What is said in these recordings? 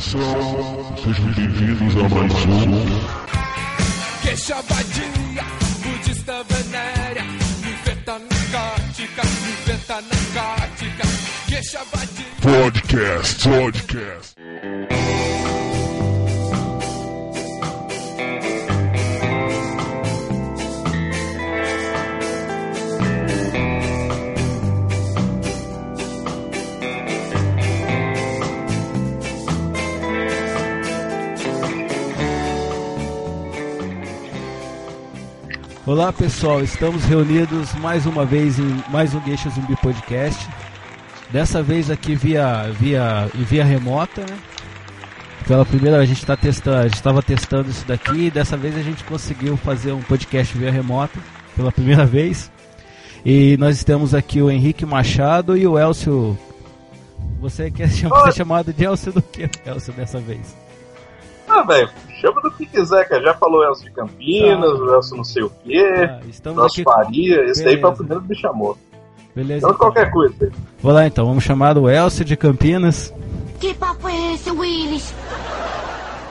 Atenção, sejam bem-vindos a mais um. Queixa vadia, budista venérea, infeta narcótica, infeta narcótica, queixa vadia. Podcast, podcast. Olá pessoal, estamos reunidos mais uma vez em mais um Geisha Zumbi Podcast. Dessa vez aqui via via via remota, né? Pela primeira a gente está testando, a gente estava testando isso daqui e dessa vez a gente conseguiu fazer um podcast via remota pela primeira vez. E nós temos aqui o Henrique Machado e o Elcio. Você quer ser chamado de Elcio do que, Elcio, dessa vez? Ah, velho, chama do que quiser, cara. Já falou Elcio de Campinas, Tá. Elcio não sei o quê, Ah, estamos Elcio aqui. Faria. Esse daí foi o primeiro que me chamou. Beleza. Então, qualquer coisa. Vou lá então, vamos chamar o Elcio de Campinas. Que papo é esse, Willis?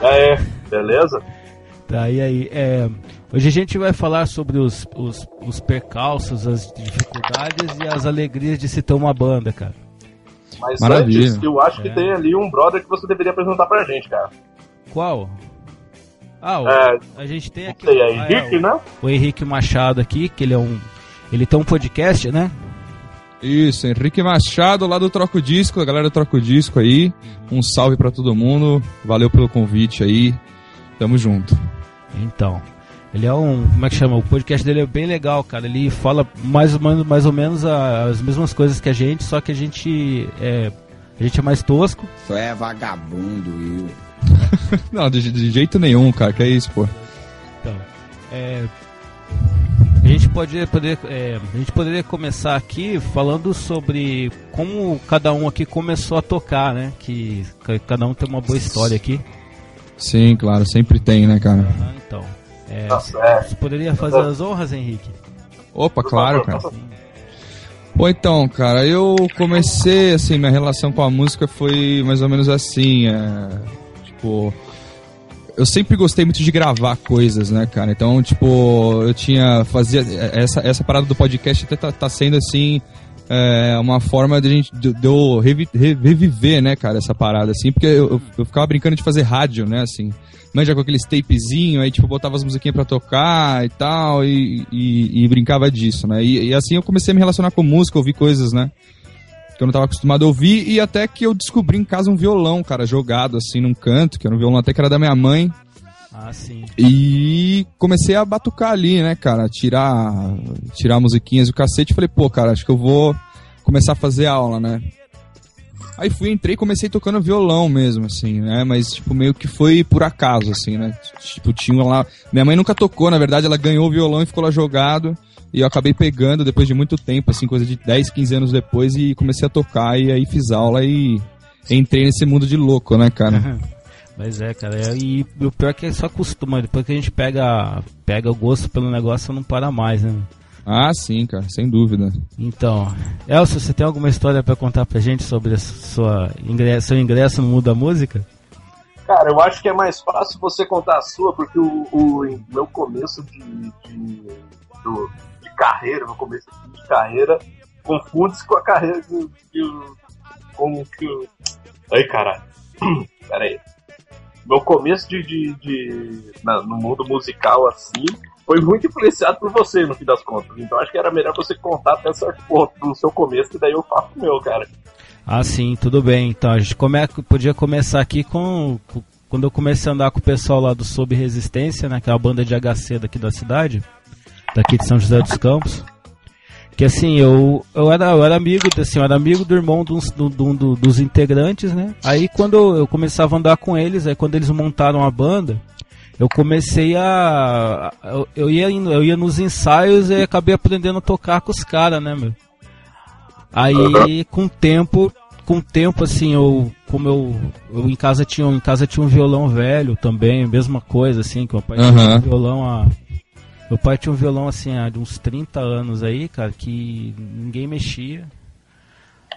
É, beleza? Tá, e aí, é, hoje a gente vai falar sobre os, os, os percalços, as dificuldades e as alegrias de se ter uma banda, cara. Mas Maravilha. antes, eu acho que É. tem ali um brother que você deveria apresentar pra gente, cara. Qual? Ah, o- É, a gente tem aqui sei, o, é ah, Henrique, o, né? o Henrique Machado aqui, que ele é um. Ele tem um podcast, né? Isso, Henrique Machado lá do Troco Disco, a galera do Troco Disco aí. Um salve pra todo mundo. Valeu pelo convite aí. Tamo junto. Então. Ele é um. Como é que chama? O podcast dele é bem legal, cara. Ele fala mais ou menos, mais ou menos a- as mesmas coisas que a gente, só que a gente é. A gente é mais tosco. Só é vagabundo, eu. Não, de, de jeito nenhum, cara. Que é isso, pô. Então, é, a gente pode poder, é, a gente poderia começar aqui falando sobre como cada um aqui começou a tocar, né? Que ca- cada um tem uma boa história aqui. Sim, claro, sempre tem, né, cara? Ah, então, é, Tá certo. você poderia fazer as honras, Henrique? Opa, claro, cara. Bom, então, cara, eu comecei, assim, minha relação com a música foi mais ou menos assim, é, tipo, eu sempre gostei muito de gravar coisas, né, cara, então, tipo, eu tinha, fazia, essa, essa parada do podcast até tá, tá sendo, assim, é, uma forma de, gente, de, de eu revi- re- reviver, né, cara, essa parada, assim, porque eu, eu, ficava brincando de fazer rádio, né, assim, manja com aqueles tapezinhos, aí tipo, botava as musiquinhas pra tocar e tal, e, e, e brincava disso, né? E, e assim eu comecei a me relacionar com música, ouvir coisas, né? Que eu não tava acostumado a ouvir, e até que eu descobri em casa um violão, cara, jogado assim num canto, que era um violão até que era da minha mãe, Ah, sim. e comecei a batucar ali, né, cara? Tirar, tirar musiquinhas e o cacete. Falei, pô, cara, acho que eu vou começar a fazer aula, né? Aí fui, entrei e comecei tocando violão mesmo, assim, né? Mas, tipo, meio que foi por acaso, assim, né? Tipo, tinha lá. Minha mãe nunca tocou, na verdade, ela ganhou o violão e ficou lá jogado. E eu acabei pegando depois de muito tempo, assim, coisa de 10, 15 anos depois, e comecei a tocar, e aí fiz aula e entrei nesse mundo de louco, né, cara? Mas é, cara, é- e o pior é que só acostuma, depois que a gente pega, pega o gosto pelo negócio, não para mais, né? Ah, sim, cara, sem dúvida. Então, Elcio, você tem alguma história pra contar pra gente sobre a sua ingresso, seu ingresso no mundo da música? Cara, eu acho que é mais fácil você contar a sua, porque o, o meu começo de, de, do- de carreira, meu começo de carreira, confunde-se com a carreira que, o- com que. o- Ai, caralho. Pera aí. Meu começo de, de, de- na- no mundo musical assim foi muito influenciado por você, no fim das contas. Então acho que era melhor você contar até certo ponto do seu começo, que daí eu faço o meu, cara. Ah, sim, tudo bem. Então, a gente come... podia começar aqui com... com- Quando eu comecei a andar com o pessoal lá do Sob Resistência, né, que é a banda de HC daqui da cidade, daqui de São José dos Campos. Que assim, eu, eu, era, eu era amigo, assim, eu era amigo do irmão dos, do, do- do- dos integrantes, né? Aí quando eu, eu começava a andar com eles, aí quando eles montaram a banda, eu comecei a. Eu, eu, ia, eu ia nos ensaios e acabei aprendendo a tocar com os caras, né, meu? Aí com o tempo, com o tempo assim, eu como eu, eu em casa tinha, em casa tinha um violão velho também, mesma coisa assim, que meu pai tinha Aham. um violão há meu pai tinha um violão assim há de uns 30 anos aí, cara, que ninguém mexia.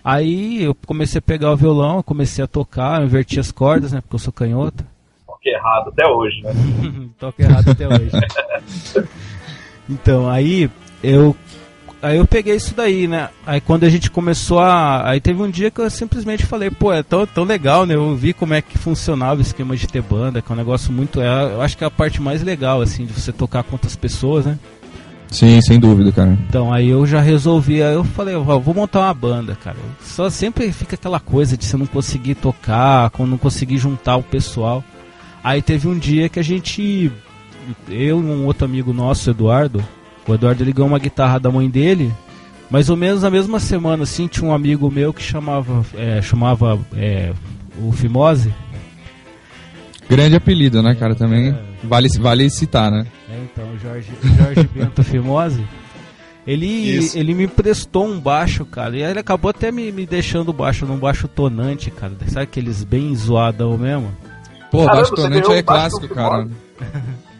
Aí eu comecei a pegar o violão, comecei a tocar, eu inverti as cordas, né? Porque eu sou canhoto. Toque errado até hoje, né? Toco errado até hoje. então, aí eu aí eu peguei isso daí, né? Aí quando a gente começou a. Aí teve um dia que eu simplesmente falei, pô, é tão, tão legal, né? Eu vi como é que funcionava o esquema de ter banda, que é um negócio muito. É, eu acho que é a parte mais legal, assim, de você tocar com outras pessoas, né? Sim, sem dúvida, cara. Então aí eu já resolvi, aí eu falei, ó, vou montar uma banda, cara. Só sempre fica aquela coisa de você não conseguir tocar, quando não conseguir juntar o pessoal. Aí teve um dia que a gente, eu e um outro amigo nosso, Eduardo, o Eduardo ligou uma guitarra da mãe dele, mais ou menos na mesma semana, assim, tinha um amigo meu que chamava, é, chamava é, o Fimose. Grande apelido, né, cara? Também vale, vale citar, né? É, então, o Jorge, Jorge Bento Fimose. Ele, Isso. ele me emprestou um baixo, cara. E aí ele acabou até me, me deixando baixo num baixo tonante, cara. Sabe aqueles bem zoadão mesmo? Pô, Caramba, baixo tonante ganhou é o baixo clássico, cara.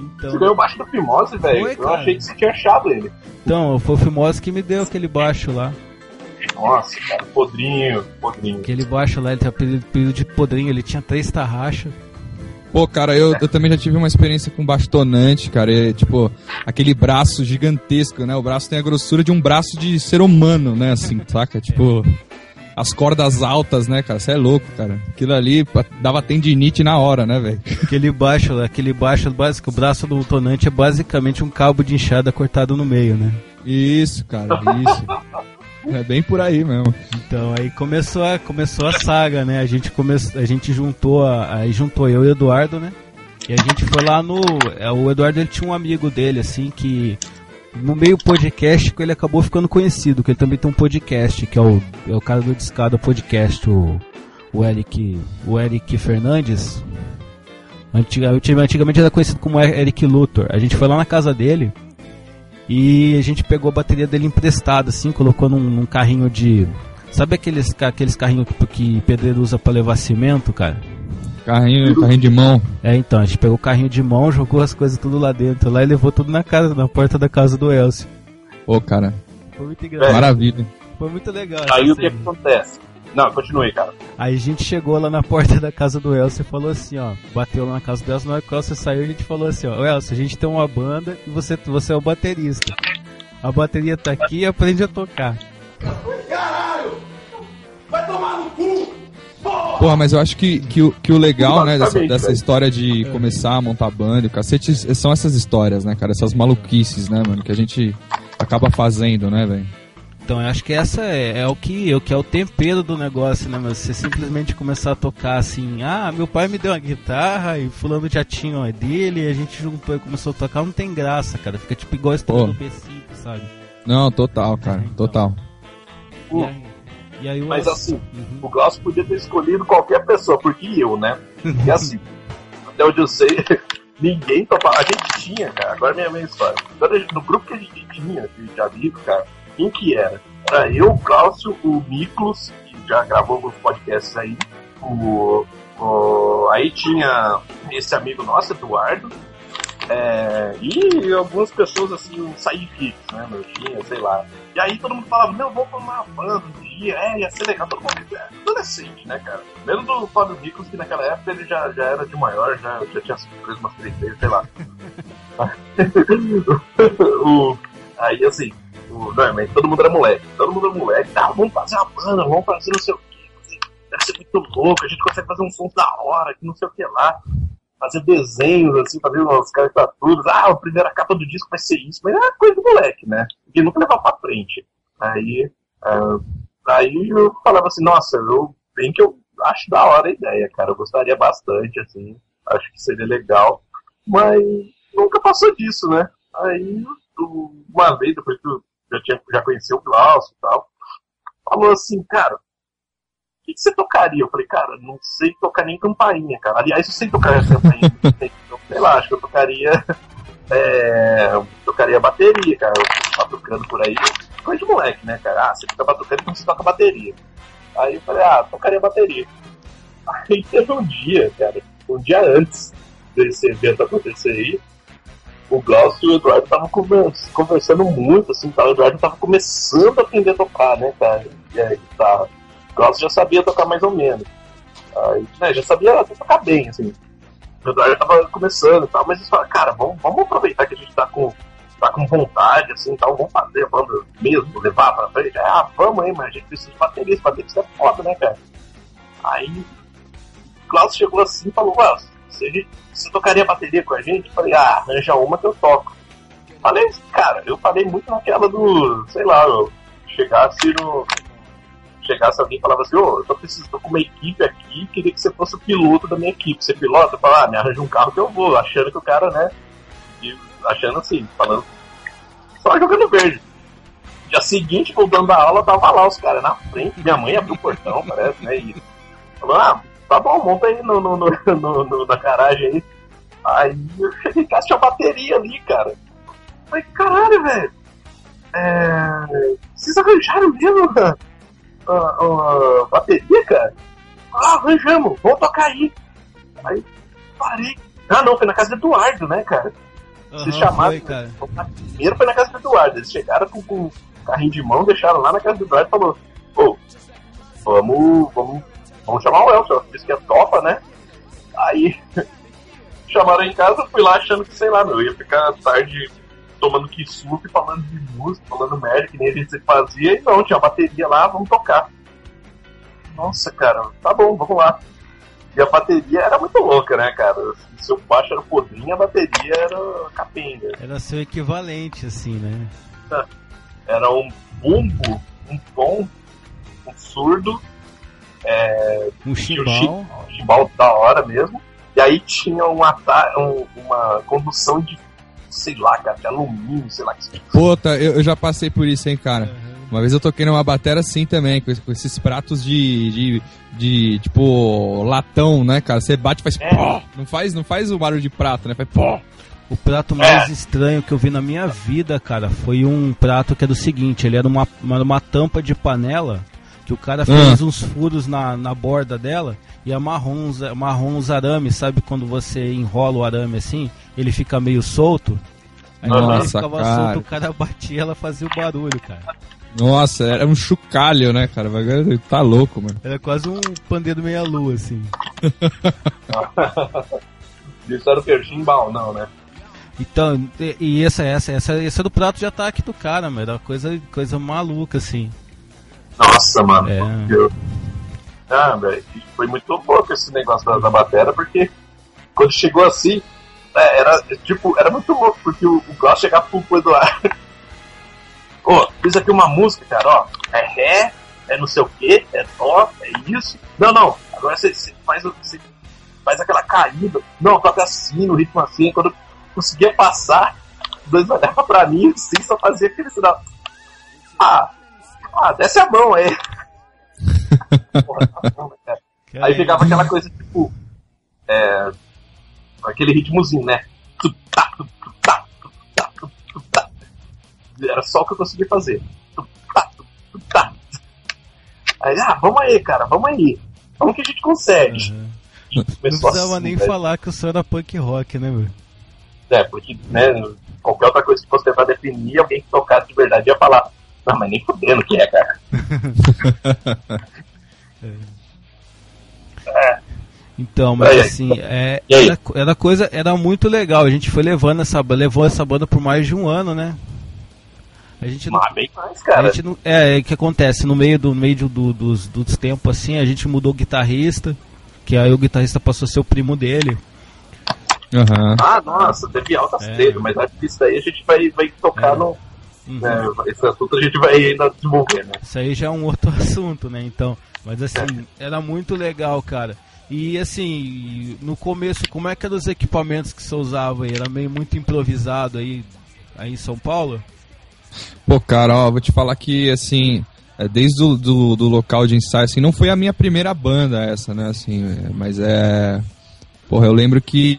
Então, Você ganhou o baixo do Fimose, velho. Eu cara. achei que você tinha achado ele. então foi o Fimose que me deu aquele baixo lá. Nossa, cara, podrinho, podrinho. Aquele baixo lá, ele tem apelido, apelido de podrinho, ele tinha três tarraxas. Pô, cara, eu, eu também já tive uma experiência com baixo tonante, cara. É, tipo, aquele braço gigantesco, né? O braço tem a grossura de um braço de ser humano, né? Assim, saca? Tipo, as cordas altas, né, cara? Você é louco, cara. Aquilo ali dava tendinite na hora, né, velho? Aquele baixo aquele baixo básico, o braço do tonante é basicamente um cabo de enxada cortado no meio, né? Isso, cara, isso. É bem por aí mesmo. Então aí começou a, começou a saga, né? A gente começou, a gente juntou a, aí juntou eu e o Eduardo, né? E a gente foi lá no, é, o Eduardo ele tinha um amigo dele assim que no meio podcast ele acabou ficando conhecido, que ele também tem um podcast, que é o, é o cara do Discada Podcast, o, o Eric, o Eric Fernandes. Antiga, antigamente era conhecido como Eric Luthor. A gente foi lá na casa dele e a gente pegou a bateria dele emprestada, assim, colocou num, num carrinho de. Sabe aqueles, aqueles carrinhos que, que pedreiro usa pra levar cimento, cara? Carrinho, carrinho de mão. É, então, a gente pegou o carrinho de mão, jogou as coisas tudo lá dentro, lá e levou tudo na casa, na porta da casa do Elcio. Pô, cara, Foi muito engraçado. maravilha. Foi muito legal. Aí o que, acontece? Não, continue, cara. Aí a gente chegou lá na porta da casa do Elcio e falou assim, ó, bateu lá na casa do Elcio, na hora que o Elcio saiu, a gente falou assim, ó, "Ô, Elcio, a gente tem uma banda e você, você é o baterista. A bateria tá aqui e aprende a tocar. Porra, mas eu acho que, que, o, que o legal, né, dessa, dessa velho. história de começar a montar banda, e o cacete, são essas histórias, né, cara? Essas maluquices, né, mano, que a gente acaba fazendo, né, velho? Então, eu acho que essa é, é o que, o que é o tempero do negócio, né, meu? Você simplesmente começar a tocar assim, ah, meu pai me deu uma guitarra e fulano já tinha uma dele, e a gente juntou e começou a tocar, não tem graça, cara. Fica tipo igual a história Pô. do B5, sabe? Não, total, cara, Então. total. Aí, Mas assim, Uhum. o Glaucio podia ter escolhido qualquer pessoa, porque eu, né? E assim, até onde eu sei, ninguém topava. A gente tinha, cara, agora é minha, minha história. Quando a gente- no grupo que a gente tinha de, amigos, cara, quem que era? Era eu, o Glaucio, o Miklos, que já gravou alguns podcasts aí, o, o- aí tinha esse amigo nosso, Eduardo, é, e algumas pessoas assim, sidekicks, né? Meu, tinha, sei lá. E aí todo mundo falava, não, vamos formar uma banda um dia, é, ia ser legal. Todo mundo é adolescente, né, cara? Mesmo do Fábio Nicolas, que naquela época ele já, já era de maior, já, já tinha preso umas três vezes, sei lá. o, aí assim, o, mas todo mundo era moleque, todo mundo era moleque, tá, vamos fazer uma banda, vamos fazer não sei o que, deve ser muito louco, a gente consegue fazer um som da hora, que não sei o que lá. Fazer desenhos, assim, fazer umas caricaturas. Ah, a primeira capa do disco vai ser isso. Mas é coisa do moleque, né? E nunca levar pra frente. Aí, ah, aí eu falava assim, nossa, eu, bem que eu acho da hora a ideia, cara. Eu gostaria bastante, assim. Acho que seria legal. Mas nunca passou disso, né? Aí, uma vez, depois que eu já, tinha, já conheci o Glaucio e tal, falou assim, cara, que, que você tocaria? Eu falei, cara, não sei tocar nem campainha, cara. Aliás, eu sei tocar campainha. então, sei lá, acho que eu tocaria. É, tocaria bateria, cara. Eu tava tocando por aí. Coisa de moleque, né, cara? Ah, você fica batucando, então você toca bateria. Aí eu falei, ah, tocaria bateria. Aí teve um dia, cara, um dia antes desse evento acontecer aí, o Glaucio e o Eduardo estavam conversando muito, assim, tá? o Eduardo tava começando a aprender a tocar, né, cara? é, guitarra. Glaucio já sabia tocar mais ou menos. Aí, né, já sabia tocar bem, assim. Eduardo tava começando e tal, mas eles falaram, cara, vamos, vamos aproveitar que a gente tá com, tá com vontade, assim, tal, vamos fazer a banda mesmo, levar pra frente. Ah, vamos aí, mas a gente precisa de baterista, baterista é foda, né, cara? Aí Klaus chegou assim e falou, Klaus, você, você tocaria bateria com a gente? Eu falei, ah, arranja uma que eu toco. Falei, cara, eu falei muito naquela do, sei lá, eu chegasse no. Chegasse alguém e falava assim, ô, eu tô precisando, com uma equipe aqui, queria que você fosse o piloto da minha equipe. Você pilota? Eu falo, ah, me arranja um carro que eu vou, achando que o cara, né? Achando assim, falando. Só jogando verde. Dia seguinte, voltando da aula, tava lá os caras na frente, minha mãe abriu o portão, parece, né? E falou, ah, tá bom, monta aí no, no, no, no- no- na garagem aí. Aí eu cheguei em casa, tinha bateria ali, cara. Falei, caralho, velho. É... Vocês arranjaram mesmo a, a- a bateria, cara? Ah, arranjamos, vamos tocar aí. Aí parei. Ah, não, foi na casa do Eduardo, né, cara? Vocês Aham, chamaram. foi, cara. Primeiro foi na casa do Eduardo. Eles chegaram com, com o carrinho de mão, deixaram lá na casa do Eduardo e falou: Ô, vamos, vamos, vamos chamar o Elson. Disse que é topa, né? Aí chamaram em casa, fui lá achando que, sei lá, meu, eu ia ficar tarde tomando kisuke, falando de música, falando merda, que nem a gente fazia, e não, tinha bateria lá, vamos tocar. Nossa, cara, tá bom, vamos lá. E a bateria era muito louca, né, cara? Se o baixo era podrinho, a bateria era capenga. Era seu equivalente, assim, né? Era um bumbo, um tom, um surdo, Um tinha o chimbal. chi- chimbal da hora mesmo. E aí tinha um ata- um- uma condução de, sei lá, cara, de alumínio, sei lá que Puta, eu, eu já passei por isso, hein, cara. Uma vez eu toquei numa batera assim também, com, com esses pratos de, de, de, tipo, latão, né, cara? Você bate e faz É. pó. Não faz, não faz o barulho de prato, né? Faz pó. O prato mais É. estranho que eu vi na minha vida, cara, foi um prato que é do seguinte, ele era uma, uma, uma tampa de panela que o cara fez uns furos na, na borda dela e amarrou uns, amarrou uns arames, sabe quando você enrola o arame assim, ele fica meio solto? Aí quando ele Nossa, ficava cara. solto, o cara batia, ela fazia o barulho, cara. Nossa, era um chocalho, né, cara? O bagulho Tá louco, mano. Era quase um pandeiro meia-lua, assim. Isso era o que? Chimbal, não, né? Então, e, e essa, essa, essa, esse é do prato de ataque do cara, mano. Era coisa, coisa maluca, assim. Nossa, mano. É. Eu... Ah, velho, foi muito louco esse negócio da, da batera, porque quando chegou assim, é, era tipo, era muito louco, porque o, o Glaucio chegava pro, pro Eduardo. Ô, fiz aqui uma música, cara, ó. É ré, é não sei o que, é dó, é isso. Não, não, agora você, você faz, você faz aquela caída. Não, toca assim, no ritmo assim. Quando eu conseguia passar, os dois olhavam pra mim assim, só fazia aquele sinal. Ah, ah, desce a mão aí. Porra, tá bom, né? Aí pegava aquela coisa tipo. É, aquele ritmozinho, né? Era só o que eu conseguia fazer. Tá, tá. Aí, ah, vamos aí, cara, vamos aí. Vamos que a gente consegue. Uhum. Não precisava assim, nem velho. falar que o som era punk rock, né, meu? É, porque, né, qualquer outra coisa que fosse tentar definir, alguém que tocasse de verdade ia falar, não, mas nem fudendo que é, cara. Então, mas Aí, assim, é, era, era coisa, era muito legal. A gente foi levando essa, ba- levou essa banda por mais de um ano, né? A gente não, Mas bem mais, a cara. gente não é, é o que acontece no meio do no meio do, dos, dos tempos assim, a gente mudou o guitarrista, que aí o guitarrista passou a ser o primo dele. Aham. Ah, nossa, teve altas É. tretas, mas acho que isso aí a gente vai, vai tocar É. no. Uhum. né, esse assunto a gente vai ainda desenvolver, né? Isso aí já é um outro assunto, né? Então, mas assim, era muito legal, cara. E assim, no começo, como é que eram os equipamentos que você usava aí? Era meio muito improvisado aí, aí em São Paulo? Pô, cara, ó, vou te falar que, assim, é, desde o do, do local de ensaio, assim, não foi a minha primeira banda essa, né, assim, é, mas é... Porra, eu lembro que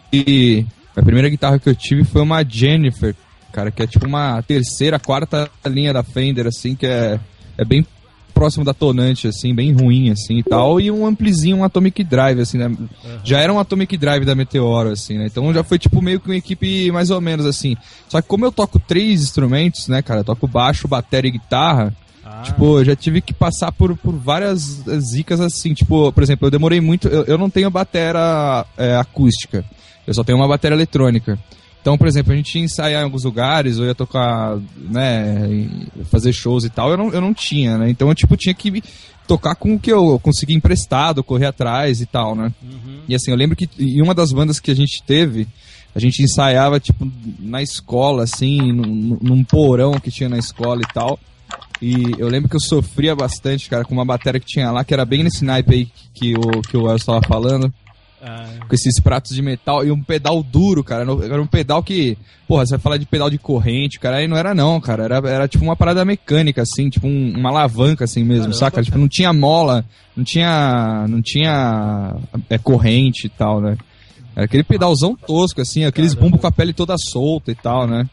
a primeira guitarra que eu tive foi uma Jennifer, cara, que é tipo uma terceira, quarta linha da Fender, assim, que é, é bem próximo da tonante, assim, bem ruim, assim, e tal, e um amplizinho, um Atomic Drive, assim, né, já era um Atomic Drive da Meteoro, assim, né, então já foi, tipo, meio que uma equipe mais ou menos, assim, só que como eu toco três instrumentos, né, cara, eu toco baixo, bateria e guitarra, Ah, Tipo, eu já tive que passar por, por várias zicas assim. Tipo, por exemplo, eu demorei muito. Eu, eu não tenho bateria é, acústica. Eu só tenho uma bateria eletrônica. Então, por exemplo, a gente ia ensaiar em alguns lugares, ou ia tocar, né, fazer shows e tal, eu não, eu não tinha, né? Então eu, tipo, tinha que tocar com o que eu consegui emprestado, correr atrás e tal, né? E assim, eu lembro que em uma das bandas que a gente teve, a gente ensaiava, tipo, na escola, assim, num, num porão que tinha na escola e tal. E eu lembro que eu sofria bastante, cara, com uma bateria que tinha lá, que era bem nesse naipe aí que o, que o Elcio tava falando com esses pratos de metal e um pedal duro, cara. Era um pedal que, porra, você vai falar de pedal de corrente, cara, aí não era não, cara. Era, era tipo uma parada mecânica, assim, tipo um- uma alavanca, assim mesmo, Caramba, saca? Tipo, não tinha mola, não tinha. não tinha é, corrente e tal, né? Era aquele pedalzão tosco, assim, aqueles bumbos com a pele toda solta e tal, né?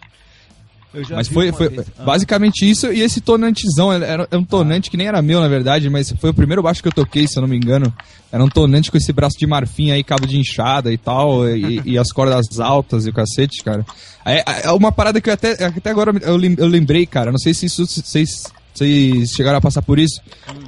Mas foi, foi vez- ah, basicamente isso e esse tonantezão. Era, era um tonante que nem era meu, na verdade, mas foi o primeiro baixo que eu toquei, se eu não me engano. Era um tonante com esse braço de marfim aí, cabo de inchada e tal, e, e as cordas altas e o cacete, cara. É, é uma parada que eu até, até agora eu, eu lembrei, cara. Não sei se isso vocês. Vocês chegaram a passar por isso,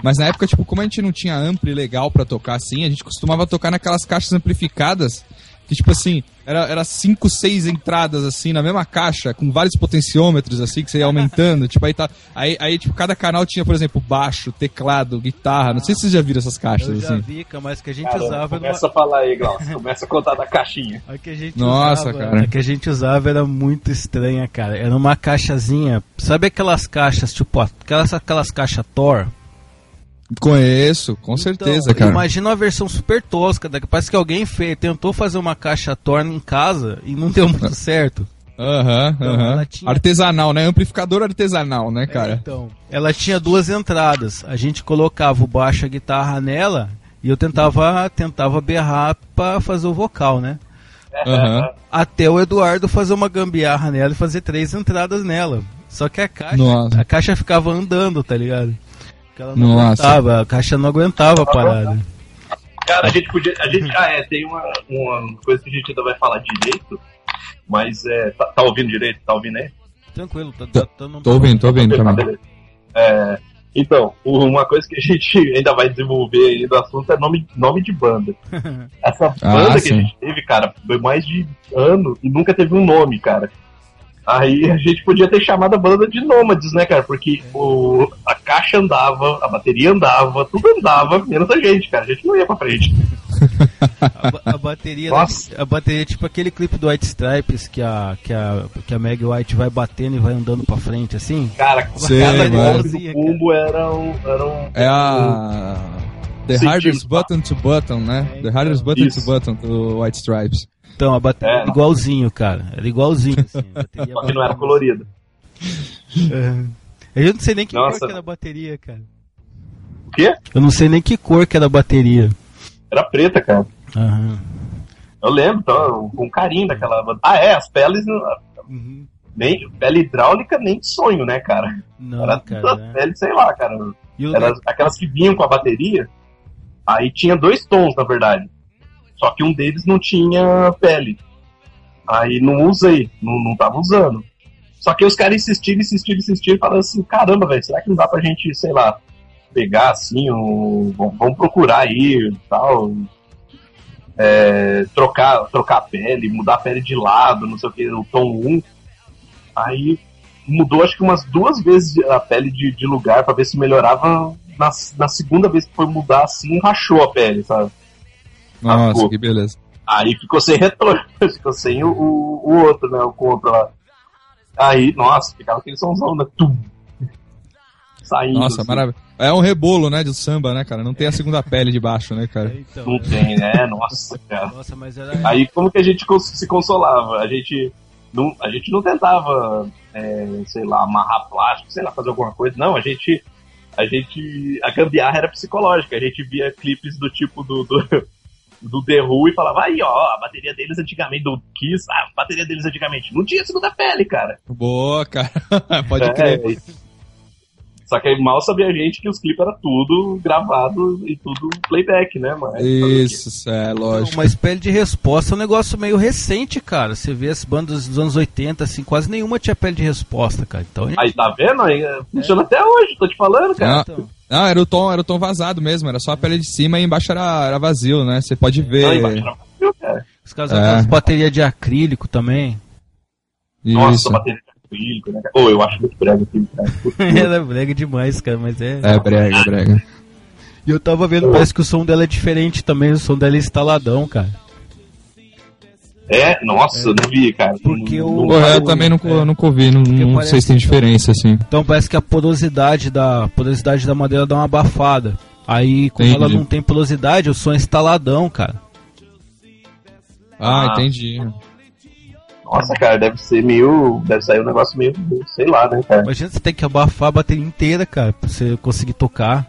mas na época, tipo, como a gente não tinha ampli legal pra tocar assim, a gente costumava tocar naquelas caixas amplificadas que, tipo assim, era, era cinco, seis entradas, assim, na mesma caixa, com vários potenciômetros, assim, que você ia aumentando. tipo, aí tá. Aí, aí, tipo, cada canal tinha, por exemplo, baixo, teclado, guitarra. Não sei se vocês já viram essas caixas, Eu já assim. vi, cara, mas que a gente Cara, usava começa uma... a falar aí, Glaucio. Começa a contar da caixinha. A que a gente Nossa, usava, cara. A que a gente usava era muito estranha, cara. Era uma caixazinha. Sabe aquelas caixas, tipo, aquelas, aquelas caixas Thor? Conheço, com certeza, Então, cara. Imagina uma versão super tosca. da- Parece que alguém fez, tentou fazer uma caixa Thor em casa e não deu muito certo. Aham, Então, aham. ela tinha- Artesanal, né? Amplificador artesanal, né, É, cara? então, ela tinha duas entradas. A gente colocava o baixo e a guitarra nela e eu tentava, tentava berrar pra fazer o vocal, né? Aham. Até o Eduardo fazer uma gambiarra nela e fazer três entradas nela. Só que a caixa, Nossa. a caixa ficava andando, tá ligado? Porque ela não Nossa. aguentava, a caixa não aguentava a parada. Cara, a gente podia. A gente, ah, é, tem uma, uma coisa que a gente ainda vai falar direito, mas é. Tá, tá ouvindo direito? Tá ouvindo aí? Tranquilo, tá, tá, tá, não Tô ouvindo, tô ouvindo Tá beleza. É, então, uma coisa que a gente ainda vai desenvolver aí do assunto é nome, nome de banda. Essa Ah, banda que sim. a gente teve, cara, foi mais de ano e nunca teve um nome, cara. Aí a gente podia ter chamado a banda de Nômades, né, cara? Porque o, a caixa andava, a bateria andava, tudo andava, menos a gente, cara. A gente não ia pra frente. A, ba- a bateria, Nossa. a bateria é tipo aquele clipe do White Stripes que a, que a, que a Meg White vai batendo e vai andando pra frente assim. Cara, Sei, cada mano. golpe do bumbo era um. Era um É a. The Sentido. hardest button to button, né? É, The hardest então. button Isso. to button do White Stripes. Então, a bateria É. era igualzinho, cara. Era igualzinho, assim. Só que não era colorido. É. Eu não sei nem que Nossa. cor que era a bateria, cara. O quê? Eu não sei nem que cor que era a bateria. Era preta, cara. Aham. Eu lembro, então, com carinho daquela. Ah, é, as peles. Uhum. Nem, pele hidráulica nem de sonho, né, cara? Não, Era cara. né? pele, sei lá, cara. Era aquelas que vinham com a bateria. Aí tinha dois tons, na verdade. Só que um deles não tinha pele. Aí não usei, não, não tava usando. Só que os caras insistiram, insistiram, insistiram, falando assim, caramba, velho, será que não dá pra gente, sei lá, pegar assim, um, vamos, procurar aí tal. é, trocar, trocar a pele, mudar a pele de lado, não sei o que, o tom 1. Aí mudou acho que umas duas vezes a pele de, de lugar pra ver se melhorava. Na, na segunda vez que foi mudar assim, rachou a pele, sabe? Nossa, pô. que beleza. Aí ficou sem retorno, ficou sem o, o, o outro, né? O contra lá. Aí, nossa, ficava aquele somzão, né? Tum. Saindo. Nossa, assim. maravilha. É um rebolo, né, de samba, né, cara? Não tem a segunda pele de baixo, né, cara? É, então, Não né? tem, né? Nossa, cara. Nossa, mas era. Aí como que a gente se consolava? A gente não, a gente não tentava, é, sei lá, amarrar plástico, sei lá, fazer alguma coisa. Não, a gente. A gente. A gambiarra era psicológica. A gente via clipes do tipo do. do do The Who e falava, aí ó, a bateria deles antigamente, do Kiss, a bateria deles antigamente não tinha segunda pele, cara. Boa, cara. Pode É, crer. e- Só que aí mal sabia a gente que os clipes era tudo gravado e tudo playback, né, mano? Isso, é lógico. Uma espelho de resposta é um negócio meio recente, cara. Você vê as bandas dos anos 80, assim, quase nenhuma tinha pele de resposta, cara. Então, gente- Aí tá vendo? Aí é, funciona até hoje, tô te falando, cara. Não, então. Não, era o tom, era o tom vazado mesmo, era só a pele de cima e embaixo era, era vazio, né? Você pode Não, ver. embaixo era vazio, cara. os caras É. as baterias de acrílico também. Nossa, Isso. bateria de acrílico, né? cara? Ô, eu acho muito brega aquilo, cara. Ela é brega demais, cara, mas é. É, brega, brega. E eu tava vendo, parece que o som dela é diferente também, o som dela é instaladão, cara. É, nossa, eu não vi, cara. Porque Não- o- não- Pô, eu É. também nunca, nunca ouvi, não, não parece sei se tem diferença, assim. Então parece que a porosidade da a porosidade da madeira dá uma abafada. Aí, como Entendi. ela não tem porosidade, o som é instaladão, cara. Ah, Ah. entendi. Nossa, cara, deve ser meio. Deve sair um negócio meio. Sei lá, né, cara? Imagina você tem que abafar a bateria inteira, cara, pra você conseguir tocar.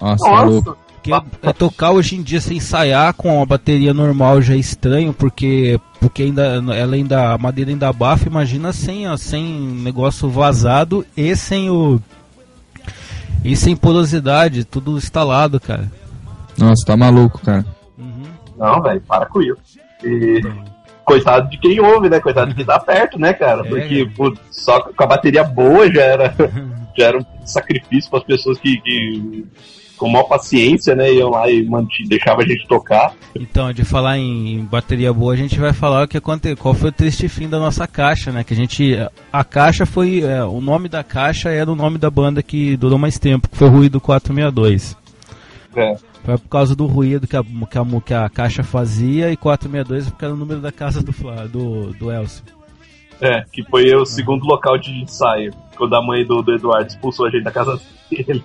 Nossa, tá louco. Porque é tocar hoje em dia sem ensaiar com a bateria normal já é estranho, porque porque ainda ela ainda a madeira ainda abafa, imagina sem ó, sem negócio vazado e sem o e sem porosidade, tudo instalado, cara. Nossa, tá maluco, cara. não, velho, para com isso. E. Coitado de quem ouve, né? Coitado de quem tá perto, né, cara? É, Porque cara. pô, só com a bateria boa já era, já era um sacrifício para as pessoas que, que com maior paciência, né, iam lá e manti- deixavam a gente tocar. Então, de falar em, bateria boa, a gente vai falar o que aconte, qual foi o triste fim da nossa caixa, né? Que a gente a caixa foi é, o nome da caixa era o nome da banda que durou mais tempo, que foi o Ruído 462. É. Foi por causa do ruído que a, que a, que a caixa fazia e 462 porque era o número da casa do, do, do Elcio. É, que foi o segundo local de ensaio, quando a mãe do, do Eduardo expulsou a gente da casa dele.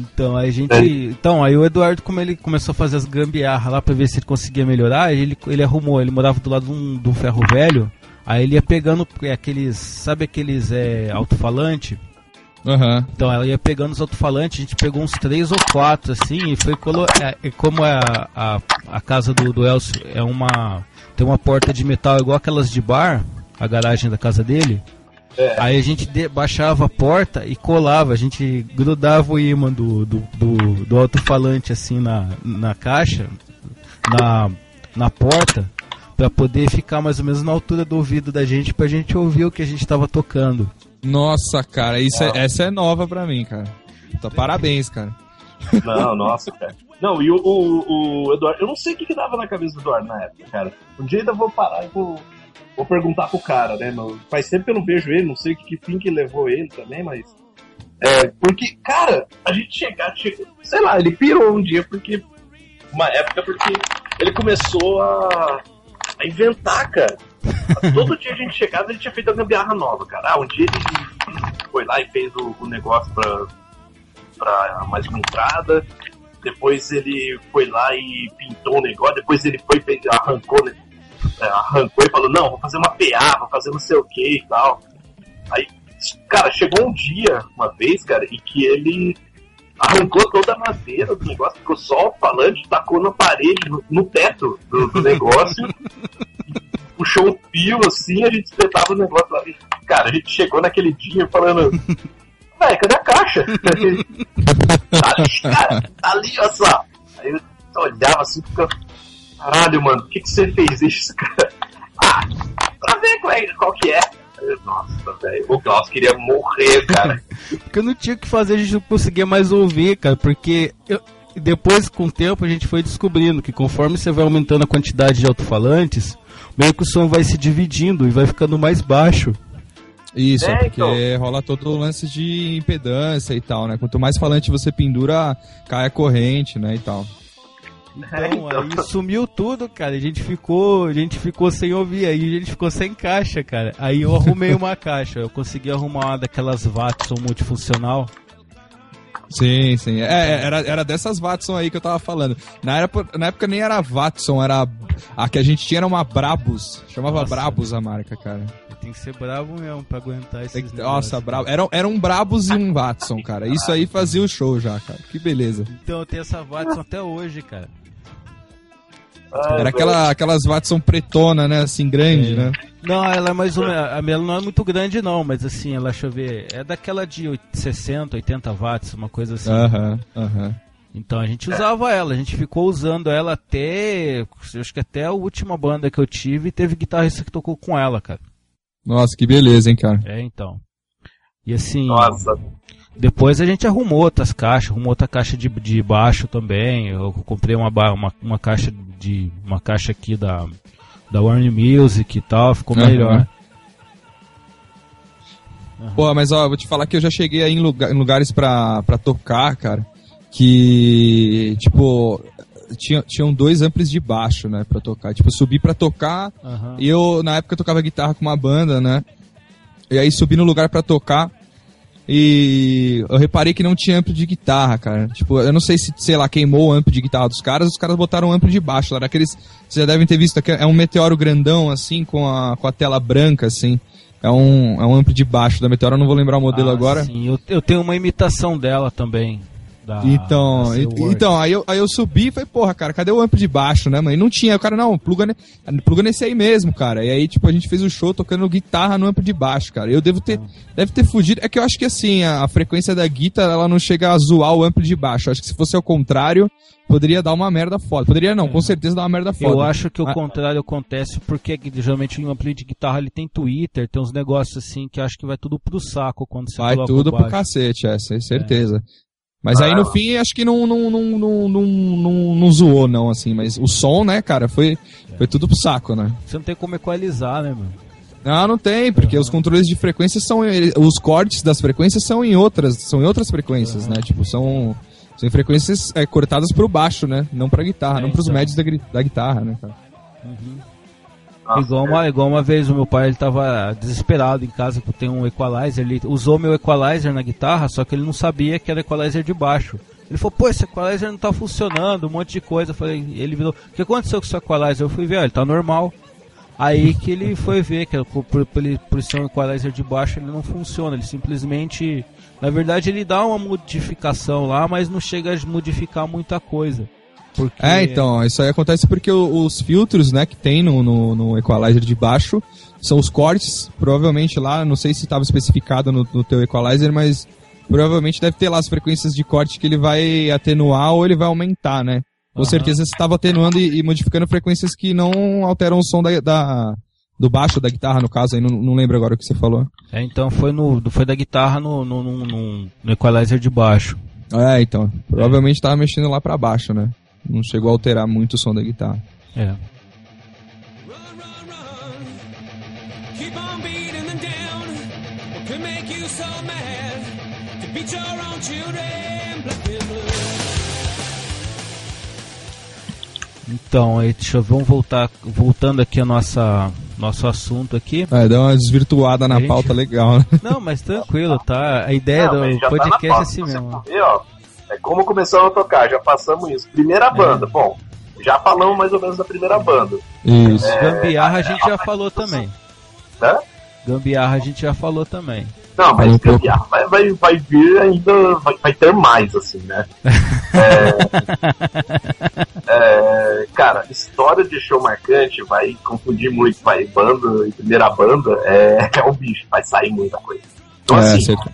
Então, aí a gente. É. Então, aí o Eduardo, como ele começou a fazer as gambiarras lá pra ver se ele conseguia melhorar, ele, ele arrumou, ele morava do lado de um, de um ferro velho, aí ele ia pegando é, aqueles. Sabe aqueles é, alto-falante? Aham. Então ela ia pegando os alto-falantes, a gente pegou uns três ou quatro assim, e foi colo é, e como é a, a, a casa do, do Elcio é uma. tem uma porta de metal igual aquelas de bar, a garagem da casa dele. É. Aí a gente baixava a porta e colava, a gente grudava o imã do, do, do, do alto-falante assim na, na caixa, na, na porta, pra poder ficar mais ou menos na altura do ouvido da gente, pra gente ouvir o que a gente tava tocando. Nossa, cara, isso é- essa é nova pra mim, cara. Então, parabéns, cara. Não, nossa, cara. Não, e o, o, o Eduardo, eu não sei o que, que dava na cabeça do Eduardo na época, cara. Um dia ainda vou parar e vou, vou perguntar pro cara, né? meu? Faz tempo que eu não vejo ele, não sei que, que fim que levou ele também, mas. É, porque, cara, a gente chegar, chega, sei lá, ele pirou um dia, porque. Uma época, porque ele começou a, a inventar, cara. Todo dia a gente chegava ele tinha feito uma gambiarra nova, cara. Ah, um dia ele foi lá e fez o, o negócio pra, pra mais uma entrada. Depois ele foi lá e pintou um negócio. Depois ele foi e arrancou, né? É, arrancou e falou: Não, vou fazer uma PA, vou fazer não sei o que e tal. Aí, cara, chegou um dia, uma vez, cara, e que ele arrancou toda a madeira do negócio, ficou só o falante, tacou na parede, no, no teto do, do negócio. puxou um fio assim, a gente espetava o negócio lá. E, Cara, a gente chegou naquele dia falando. Véi, cadê a caixa? tá ali, cara, tá ali, olha só. Aí eu olhava assim, ficava. Caralho, mano, por que, que você fez isso, cara? Ah, pra ver qual, é, qual que é. Nossa, velho, o Klaus queria morrer, cara. Porque eu não tinha o que fazer, a gente não conseguia mais ouvir, cara, porque eu- depois, com o tempo, a gente foi descobrindo que conforme você vai aumentando a quantidade de alto-falantes, meio que o som vai se dividindo e vai ficando mais baixo. Isso, é, É, porque então. rola todo o lance de impedância e tal, né? Quanto mais falante você pendura, cai a corrente, né, e tal. Então, aí sumiu tudo, cara. A gente ficou, a gente ficou sem ouvir, aí a gente ficou sem caixa, cara. Aí eu arrumei uma caixa, eu consegui arrumar uma daquelas Watson multifuncional. Sim, sim. É, é, era, era dessas Watson aí que eu tava falando. Na época, na época nem era Watson, era. A que a gente tinha era uma Brabus. Chamava Nossa. Brabus a marca, cara. Tem que ser bravo mesmo pra aguentar esses Tem que- Nossa, brabo. Era, era um Brabus e um Watson, cara. Isso aí fazia o show já, cara. Que beleza. Então eu tenho essa Watson até hoje, cara. Ai, Era aquela, aquelas Watson pretona, né? Assim, grande, É. né? Não, ela é mais ou menos. A minha não é muito grande, não, mas assim, ela, deixa eu ver. É daquela de 8 60, 80 watts, uma coisa assim. Aham, aham. Então a gente usava ela, a gente ficou usando ela até. Acho que até a última banda que eu tive teve guitarrista que tocou com ela, cara. Nossa, que beleza, hein, cara. É, então. E assim. Nossa, Depois a gente arrumou outras caixas, arrumou outra caixa de, de baixo também. Eu comprei uma, uma, uma caixa de. uma caixa aqui da, da Warner Music e tal, ficou Aham. melhor. Pô, mas ó, eu vou te falar que eu já cheguei aí em, lugar- em lugares pra, pra tocar, cara, que, tipo, tinha, tinham dois amplis de baixo, né, pra tocar. Tipo, eu subi pra tocar, Aham. e eu, na época, eu tocava guitarra com uma banda, né, e aí subi no lugar pra tocar, e eu reparei que não tinha ampli de guitarra, cara. Tipo, eu não sei se, sei lá, queimou o ampli de guitarra dos caras, os caras botaram um ampli de baixo lá, daqueles, vocês já devem ter visto, que é um meteoro grandão, assim, com a, com a tela branca, assim. É um, é um ampli de baixo da Meteoro, eu não vou lembrar o modelo Ah, agora. Sim, eu, eu tenho uma imitação dela também. Da- Então, da então aí, eu, aí eu subi e falei, porra, cara, cadê o ampli de baixo, né, mano? E não tinha, o cara, não, pluga, ne- pluga nesse aí mesmo, cara. E aí, tipo, a gente fez o show tocando guitarra no ampli de baixo, cara. Eu devo ter, deve ter fugido. É que eu acho que, assim, a, a frequência da guitarra, ela não chega a zoar o ampli de baixo. Eu acho que se fosse ao contrário, poderia dar uma merda foda. Poderia não, com certeza dar uma merda foda. Eu acho que o Ah. contrário acontece porque geralmente o ampli de guitarra ele tem Twitter, tem uns negócios assim que acho que vai tudo pro saco quando você Vai tudo pro cacete, é, sem certeza. Mas aí Ah. no fim acho que não, não, não, não, não, não, não zoou, não, assim. Mas o som, né, cara, foi, foi tudo pro saco, né? Você não tem como equalizar, né, mano? Não, não tem, porque os controles de frequência são. Os cortes das frequências são em outras. São em outras frequências, né? Tipo, são. São em frequências é, cortadas pro baixo, né? Não pra guitarra, É, não pros então. médios da, da guitarra, né, cara? Igual, uma, igual uma vez o meu pai ele tava desesperado em casa que tem um equalizer, ele usou meu equalizer na guitarra, só que ele não sabia que era equalizer de baixo. Ele falou, pô, esse equalizer não tá funcionando, um monte de coisa. Eu falei, ele virou, o que aconteceu com seu equalizer? Eu fui ver, ó, ele tá normal. Aí que ele foi ver que por, por, por por ser um equalizer de baixo ele não funciona, ele simplesmente. Na verdade ele dá uma modificação lá, mas não chega a modificar muita coisa. Porque É, então, isso aí acontece porque os filtros, né, que tem no, no, no equalizer de baixo são os cortes, provavelmente lá, não sei se estava especificado no, no teu equalizer, mas provavelmente deve ter lá as frequências de corte que ele vai atenuar ou ele vai aumentar, né? Com Aham. certeza você estava atenuando e, e modificando frequências que não alteram o som da, da- do baixo da guitarra, no caso, aí não, não lembro agora o que você falou. É, então foi no foi da guitarra no, no, no, no- no equalizer de baixo. É, então, provavelmente estava mexendo lá pra baixo, né? Não chegou a alterar muito o som da guitarra. É. Então, aí, deixa eu vamos voltar voltando aqui ao nossa nosso assunto aqui. É, deu uma desvirtuada na Gente. pauta legal, né? Não, mas tranquilo, tá? A ideia Não, do tá podcast é pauta, assim se você mesmo. for ver, ó, é como começamos a tocar, já passamos isso. Primeira banda, bom, já falamos mais ou menos da primeira banda. Isso. Gambiarra a gente já falou também. Né? Gambiarra a gente já falou também. Não, mas gambiarra vai, vai, vai vir ainda, vai, vai ter mais, assim, né? É, é, cara, história de show marcante vai confundir muito, vai, banda e primeira banda é, é o bicho, vai sair muita coisa. Então, É, assim, certo.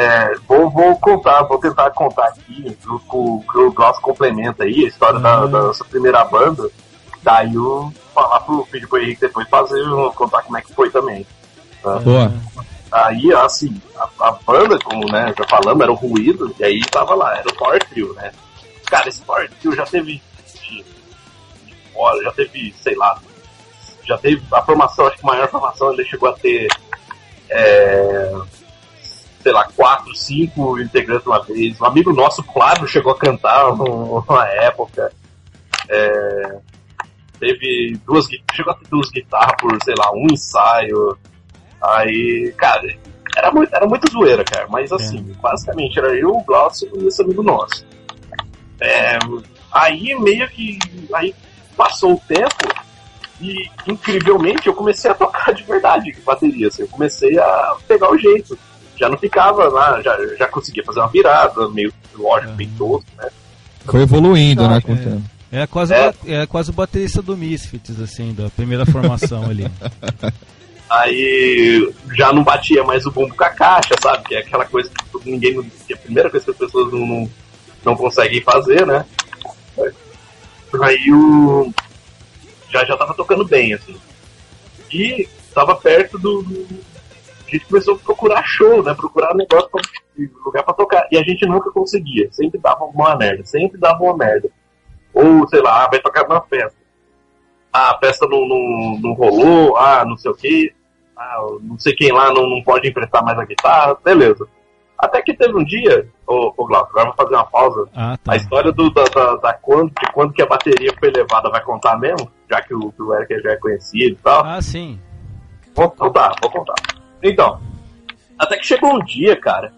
É, vou, vou contar, vou tentar contar aqui o o que o Gloss complementa aí, a história da, Uhum. da nossa primeira banda. Daí eu falar pro Felipe Henrique depois fazer, contar como é que foi também. Boa. Aí, assim, a, a banda, como né, já falamos, era o ruído, e aí tava lá, era o Power Trio, né? Cara, esse Power Trio já teve de, de fora, já teve, sei lá, já teve a formação, acho que a maior formação ele chegou a ter, é, sei lá, quatro, cinco integrantes uma vez. Um amigo nosso, Flávio, chegou a cantar num- numa época. É, teve duas, chegou a ter duas guitarras por, sei lá, um ensaio. Aí, cara, era muito, era muito zoeira, cara. Mas assim, basicamente era eu, o Glaucio e esse amigo nosso. É, aí meio que. Aí passou o tempo e incrivelmente eu comecei a tocar de verdade bateria. Assim, eu comecei a pegar o jeito. Já não ficava lá, já, já conseguia fazer uma virada, meio lógico, bem tosco, né? Foi evoluindo, né, com o tempo. É quase, É. é quase o baterista do Misfits, assim, da primeira formação ali. Aí já não batia mais o bumbo com a caixa, sabe? Que é aquela coisa que ninguém. Que é a primeira coisa que as pessoas não, não, não conseguem fazer, né? Aí o. Já, já tava tocando bem, assim. E tava perto do. A gente começou a procurar show, né? Procurar negócio pra, lugar pra tocar. E a gente nunca conseguia. Sempre dava uma merda. Sempre dava uma merda. Ou, sei lá, ah, vai tocar numa festa. Ah, a festa não, não, não rolou, ah, não sei o que. Ah, não sei quem lá não, não pode emprestar mais a guitarra, beleza. Até que teve um dia, ô, ô Glauco, agora vou fazer uma pausa. Ah, tá. A história do, da, da, da quando, de quando que a bateria foi levada vai contar mesmo? Já que o, que o Eric já é conhecido e tal. Ah, sim. Vou contar, vou contar. Então, até que chegou um dia, cara,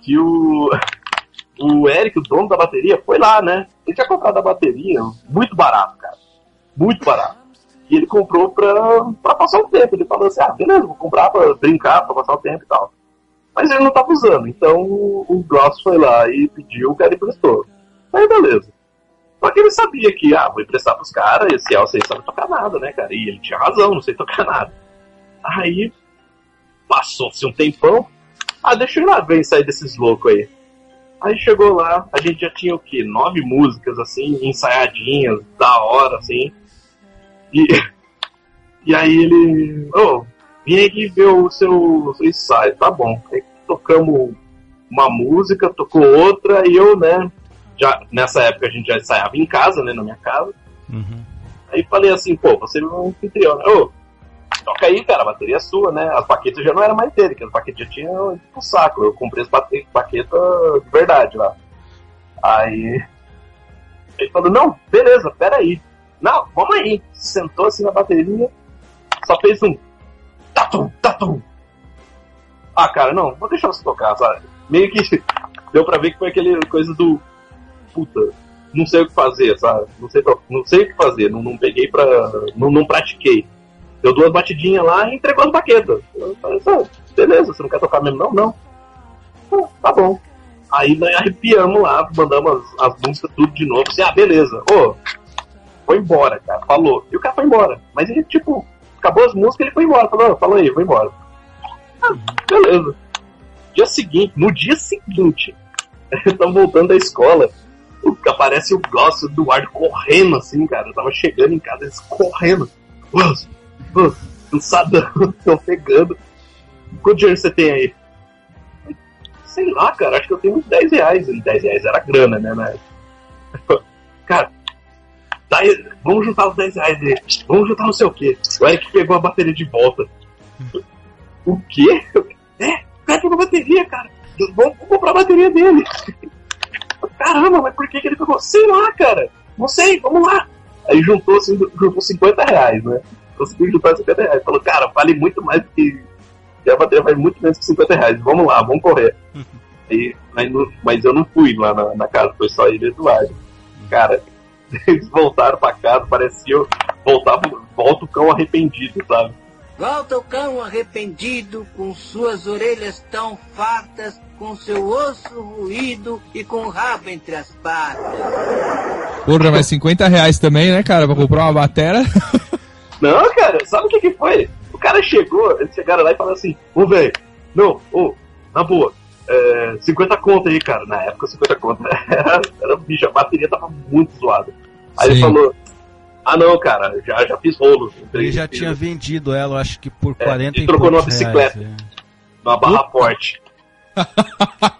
que o, o Eric, o dono da bateria, foi lá, né? Ele tinha comprado a bateria muito barato, cara. Muito barato. E ele comprou pra, pra passar o tempo. Ele falou assim, ah, beleza, vou comprar pra brincar, pra passar o tempo e tal. Mas ele não tava usando, então o Gross foi lá e pediu, o cara emprestou. Aí beleza. Só que ele sabia que, ah, vou emprestar pros caras, esse Elsa aí sabe tocar nada, né, cara? E ele tinha razão, não sei tocar nada. Aí passou-se um tempão. Ah, deixa eu ir lá ver sair desses loucos aí. Aí chegou lá, a gente já tinha o quê? Nove músicas, assim, ensaiadinhas, da hora, assim. E, e aí ele. Ô, vim aqui ver o seu, seu ensaio, tá bom. Aí tocamos uma música, tocou outra, e eu, né? Já, nessa época a gente já ensaiava em casa, né? Na minha casa. Uhum. Aí falei assim, pô, você é um anfitrião, né? Ô, toca aí, cara, a bateria é sua, né? As baquetas já não era mais dele, que as baquetas já tinham pro saco. Eu comprei as baquetas de verdade lá. Aí. Ele falou, não, beleza, peraí. Não, vamos aí. Sentou assim na bateria, só fez um tatum, tatum. Ah, cara, não, vou deixar você tocar, sabe? Meio que deu pra ver que foi aquele coisa do. Puta, não sei o que fazer, sabe? Não sei, pra- não sei o que fazer, não, não peguei pra. Não, não pratiquei. Deu duas batidinhas lá e entregou as baquetas. Eu falei, "Ah, beleza, você não quer tocar mesmo? Não, não. Ah, tá bom. Aí nós arrepiamos lá, mandamos as, as músicas tudo de novo. Assim, ah, beleza. Ô, foi embora, cara. Falou. E o cara foi embora. Mas ele, tipo, acabou as músicas ele foi embora. Falou, "Ah, falou aí, vou embora. Ah, beleza. Dia seguinte, no dia seguinte, estamos voltando da escola. Aparece o Goss do Eduardo correndo assim, cara. Eu tava chegando em casa, eles correndo. Wilson, cansadão, estão pegando. Quanto dinheiro você tem aí? Sei lá, cara, acho que eu tenho uns 10 reais. E 10 reais era grana, né? época. Cara, tá aí, vamos juntar os 10 reais dele. Vamos juntar não sei o quê. O Eric pegou a bateria de volta. O quê? É, o cara bateria, cara. Vamos comprar a bateria dele. Caramba, mas por que, que ele pegou? Sei lá, cara. Não sei, vamos lá. Aí juntou, assim, juntou 50 reais, né? Conseguiu juntar 50 reais. Falou, cara, vale muito mais do que. que A bateria vale muito menos que 50 reais. Vamos lá, vamos correr. Aí, mas, não- mas eu não fui lá na, na casa, foi só ele e Eduardo. Cara, eles voltaram pra casa, parecia voltava, volta o cão arrependido, sabe? Volta o cão arrependido, com suas orelhas tão fartas, com seu osso ruído e com o rabo entre as patas. Porra, mas 50 reais também, né, cara, pra comprar uma batera. Não, cara, sabe o que que foi? O cara chegou, eles chegaram lá e falaram assim, ô velho, não, ô, na boa, é, 50 conto aí, cara. Na época 50 conto era, era bicho, a bateria tava muito zoada. Aí ele Sim. falou, ah não, cara, já, já fiz rolo. Ele já Fiz tinha vendido ela, eu acho que por É, 40 e e trocou numa bicicleta. reais, Numa barra forte.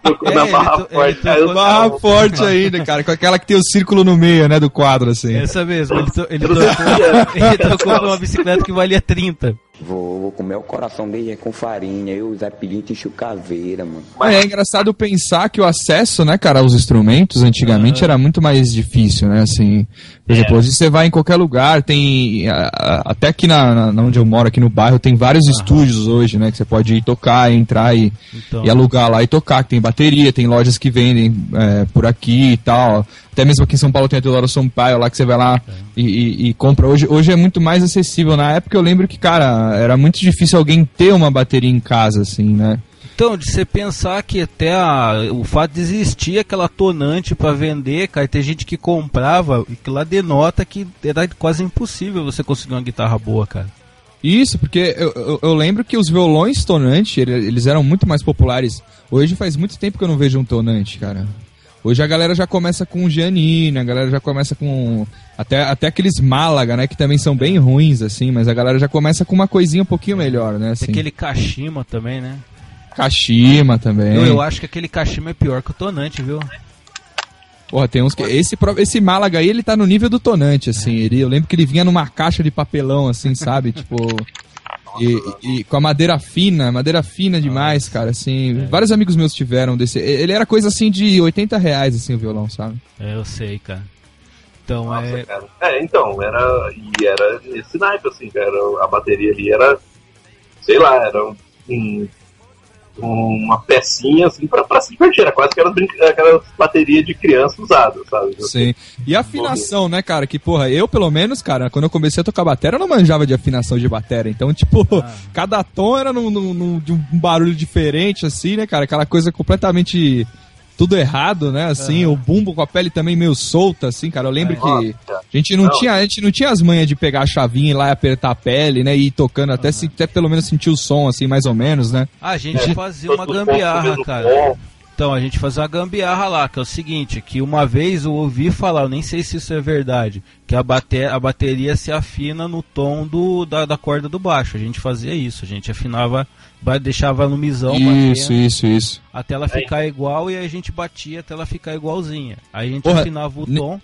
Trocou É, na barra to- forte. Barra forte ainda, cara, com aquela que tem o círculo no meio, né, do quadro, assim. é. Essa mesmo, ele, to- ele é. ele trocou por uma bicicleta que valia 30. Vou, vou comer o coração dele com farinha. Eu, Zé Pedinte e Chucaveira, mano. Mas é engraçado pensar que o acesso, né, cara, aos instrumentos antigamente era muito mais difícil, né? Assim, por exemplo, hoje você vai em qualquer lugar, tem. Até aqui na, na- onde eu moro, aqui no bairro, tem vários estúdios hoje, né? Que você pode ir tocar, entrar e, Então. e alugar lá e tocar. que Tem bateria, tem lojas que vendem é, por aqui e tal. Até mesmo aqui em São Paulo tem a Teodoro Sampaio lá que você vai lá e, e- e compra. Hoje, hoje é muito mais acessível. Na época eu lembro que, cara, era muito difícil alguém ter uma bateria em casa, assim, né? Então, de você pensar que até a- o fato de existir aquela tonante pra vender, cara, e tem gente que comprava, e que lá denota que era quase impossível você conseguir uma guitarra boa, cara. Isso, porque eu, eu, eu lembro que os violões tonante, ele- eles eram muito mais populares. Hoje faz muito tempo que eu não vejo um tonante, cara. Hoje a galera já começa com o Giannini, a galera já começa com. Até, até aqueles Málaga, né? Que também são bem ruins, assim, mas a galera já começa com uma coisinha um pouquinho melhor, né? Tem Assim. aquele Kashima também, né? Kashima também. Eu, eu acho que aquele Kashima é pior que o tonante, viu? Porra, tem uns que. Esse, esse Málaga aí, ele tá no nível do tonante, assim. Ele, eu lembro que ele vinha numa caixa de papelão, assim, sabe? tipo. E, e com a madeira fina, madeira fina demais, cara, assim. Vários amigos meus tiveram desse. Ele era coisa assim de 80 reais, assim, o violão, sabe? É, eu sei, cara. Então, Nossa, é. cara. É, então, era. E era esse naipe, assim, cara. A bateria ali era. Sei lá, era um, um- uma pecinha, assim, pra, pra se divertir. Era quase aquelas, aquelas baterias de criança usadas, sabe? Sim. E a afinação, né, cara? Que, porra, eu, pelo menos, cara, quando eu comecei a tocar bateria, eu não manjava de afinação de bateria. Então, tipo, cada tom era num, num- num- de um barulho diferente, assim, né, cara? Aquela coisa completamente. Tudo errado, né? Assim, o bumbo com a pele também meio solta, assim, cara. Eu lembro É. que a gente não, Não. tinha, a gente não tinha as manhas de pegar a chavinha e ir lá e apertar a pele, né? E ir tocando até, se, até pelo menos sentir o som, assim, mais ou menos, né? A gente É. fazia uma gambiarra, cara. Então, a gente fazia uma gambiarra lá, que é o seguinte, que uma vez eu ouvi falar, eu nem sei se isso é verdade, que a, bate a bateria se afina no tom do, da, da corda do baixo. A gente fazia isso, a gente afinava, ba- deixava no misão Isso, batendo, isso, isso. até ela ficar igual e aí a gente batia até ela ficar igualzinha. Aí a gente Porra, afinava o ne- tom.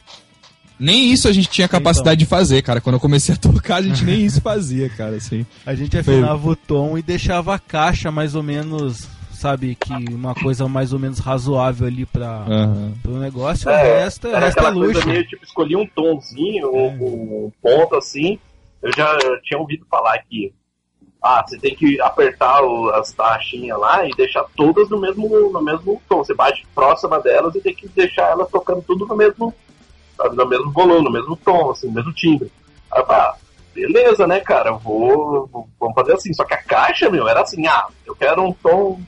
Nem isso a gente tinha capacidade de fazer, cara. Quando eu comecei a tocar, a gente nem isso fazia, cara, assim. A gente afinava o tom e deixava a caixa mais ou menos, sabe, que uma coisa mais ou menos razoável ali pra, Aham. pro negócio. o É, resto, o era resto é luxo. coisa meio tipo, escolhi um tomzinho, um, um ponto assim. Eu já tinha ouvido falar que ah, você tem que apertar o- as taxinhas lá e deixar todas no mesmo, no mesmo tom. Você bate próxima delas e tem que deixar elas tocando tudo no mesmo, sabe, no mesmo volume, no mesmo tom, assim, no mesmo timbre. Aí eu falei, ah, beleza, né, cara, vou, vou- vamos fazer assim. Só que a caixa, meu, era assim, ah, eu quero um tom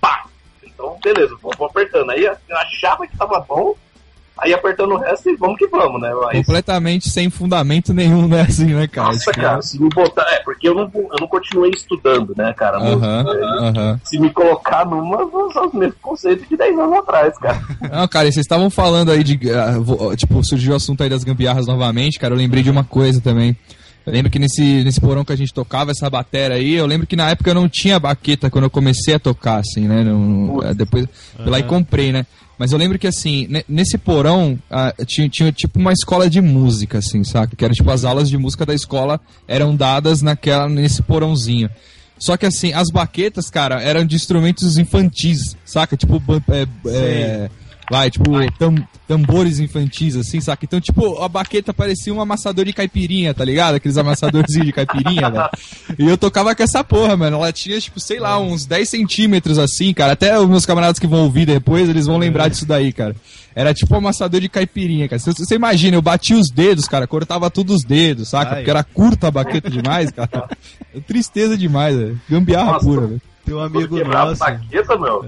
pá. Então, beleza, vou, vou apertando. Aí eu achava que tava bom, aí apertando o resto e vamos que vamos, né? Mas, Completamente sem fundamento nenhum, né, assim, né, cara? nossa, Tipo, cara, se me botar. É, porque eu não, eu não continuei estudando, né, cara? Aham, música. Aí, aham. Se me colocar numa, vão usar os mesmos conceitos de 10 anos atrás, cara. Não, cara, e vocês estavam falando aí de. ah, tipo, surgiu o assunto aí das gambiarras novamente, cara. Eu lembrei de uma coisa também. Eu lembro que nesse, nesse porão que a gente tocava, essa bateria aí, eu lembro que na época eu não tinha baqueta quando eu comecei a tocar, assim, né? Putz. é, depois fui lá e comprei, né? Mas eu lembro que, assim, ne- nesse porão tinha, tinha tipo uma escola de música, assim, saca? Que era tipo as aulas de música da escola eram dadas naquela, nesse porãozinho. Só que assim, as baquetas, cara, eram de instrumentos infantis, saca? Tipo, é, é, vai, tipo, tam- tambores infantis, assim, saca? Então, tipo, a baqueta parecia um amassador de caipirinha, tá ligado? Aqueles amassadorzinhos de caipirinha, velho. E eu tocava com essa porra, mano. Ela tinha, tipo, sei lá, uns 10 centímetros, assim, cara. Até os meus camaradas que vão ouvir depois, eles vão lembrar disso daí, cara. Era tipo um amassador de caipirinha, cara. Você, imagina, eu batia os dedos, cara, cortava tudo os dedos, saca? Ai. Porque era curta a baqueta demais, cara. Tristeza demais, velho. Gambiarra Nossa, pura, velho. Tem um Quando amigo nosso. baqueta, meu,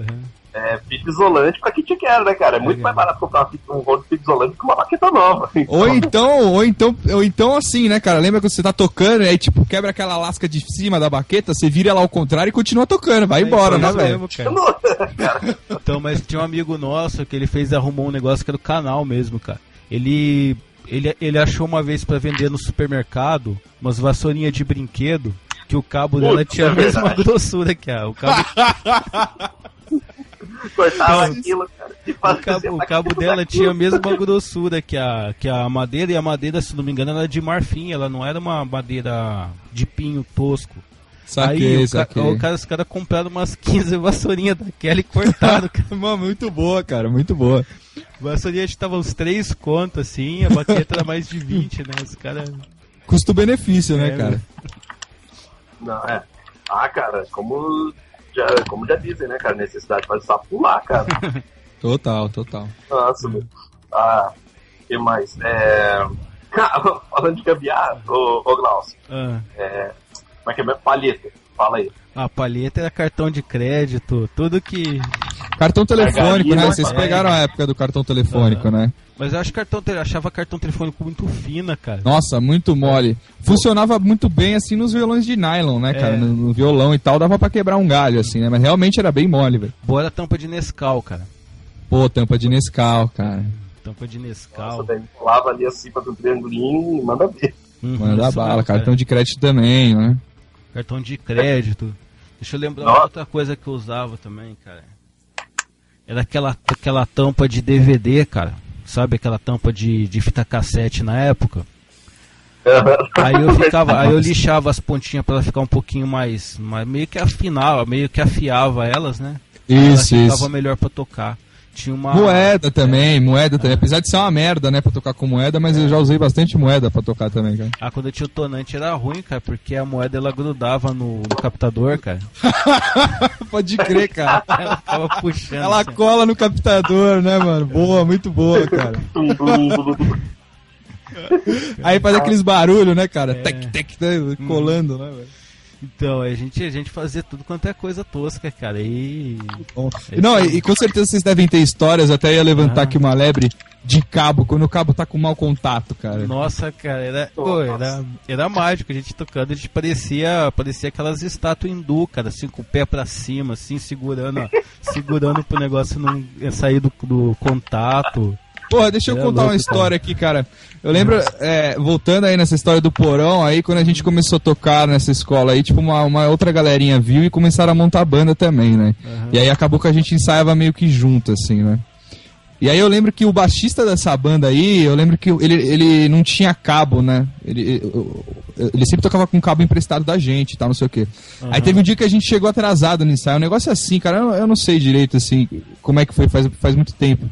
é fita isolante pra kit que era, né, cara? É muito mais barato comprar uma fita- um rolo de fita isolante que uma baqueta nova. Ou então, ou então, ou então assim, né, cara? Lembra quando você tá tocando e aí, tipo, quebra aquela lasca de cima da baqueta, você vira ela ao contrário e continua tocando. Vai embora, né, velho? mesmo, cara. Então, mas tinha um amigo nosso que ele fez, arrumou um negócio que era do canal mesmo, cara. Ele, ele, ele achou uma vez pra vender no supermercado umas vassourinhas de brinquedo que o cabo dela tinha a é mesma verdade. grossura que a. O cabo, Cortava Então, aquilo, cara. E o cabo, o cabo dela daquilo. tinha a mesma grossura que a, que a madeira, e a madeira, se não me engano, era de marfim, ela não era uma madeira de pinho tosco. Saquei, Aí o, ca- saquei. o cara, os caras compraram umas 15 vassourinhas daquela e cortaram, cara. Mano, muito boa, cara, muito boa. Vassourinha acho que tava uns 3 contos, assim, a baqueta era mais de 20, né? Os caras. Custo-benefício, né, É, cara? Não, é. Ah, cara, como já, como já dizem, né, cara? Necessidade faz sapo pular, cara. Total, total. Nossa, meu. Ah, o que mais? É... Cara, falando de gambiarra, ô, ô Glaucio, Ah, é... como é que é? Palheta. Fala aí. A palheta era cartão de crédito, tudo que. Cartão telefônico, né? Vocês pegaram a época do cartão telefônico, né? Mas eu acho cartão, te- achava cartão telefônico muito fina, cara. Nossa, muito mole. Funcionava muito bem assim nos violões de nylon, né, cara? É. No, no violão e tal, dava pra quebrar um galho, assim, né? Mas realmente era bem mole, velho. Boa era tampa de Nescau, cara. Pô, tampa de Nescau, cara. Tampa de Nossa, Nescau. daí lava ali assim pra um triangulinho e manda ver. Uhum, Manda bala, mesmo, cara. cartão de crédito também, né? Cartão de crédito. Deixa eu lembrar Nossa. outra coisa que eu usava também, cara. Era aquela, aquela tampa de DVD, cara. Sabe aquela tampa de, de fita cassete na época? Aí eu ficava, aí eu lixava as pontinhas pra ela ficar um pouquinho mais, mais meio que afinava, meio que afiava elas, né? Isso, ela ficava isso. melhor pra tocar. Tinha uma Moeda também, moeda também. Apesar de ser uma merda, né, pra tocar com moeda, mas eu já usei bastante moeda pra tocar também, cara. Ah, quando eu tinha o tonante era ruim, cara, porque a moeda ela grudava no, no captador, cara. Pode crer, cara. Ela ficava puxando. Ela assim. cola no captador, né, mano? Boa, muito boa, cara. Aí faz aqueles barulhos, né, cara? É. Tec, tec, né, colando, né, velho? Então, a gente, a gente fazia tudo quanto é coisa tosca, cara. E. Bom, Não, e, e com certeza vocês devem ter histórias, até ia levantar Ah. aqui uma lebre de cabo, quando o cabo tá com mau contato, cara. Nossa, cara, era, pô, era, era mágico. A gente tocando, a gente parecia, parecia aquelas estátuas hindu, cara, assim, com o pé pra cima, assim, segurando, ó, segurando pro negócio não sair do, do contato. Porra, deixa eu É contar uma louco, história aqui, cara. Eu lembro, é, voltando aí nessa história do porão, aí quando a gente começou a tocar nessa escola aí, tipo, uma, uma outra galerinha viu e começaram a montar banda também, né? E aí acabou que a gente ensaiava meio que junto, assim, né? E aí eu lembro que o baixista dessa banda aí, eu lembro que ele, ele não tinha cabo, né? Ele, ele sempre tocava com cabo emprestado da gente e tal, não sei o quê. Aí teve um dia que a gente chegou atrasado no ensaio, um negócio assim, cara, eu, eu não sei direito, assim, como é que foi, faz, faz muito tempo.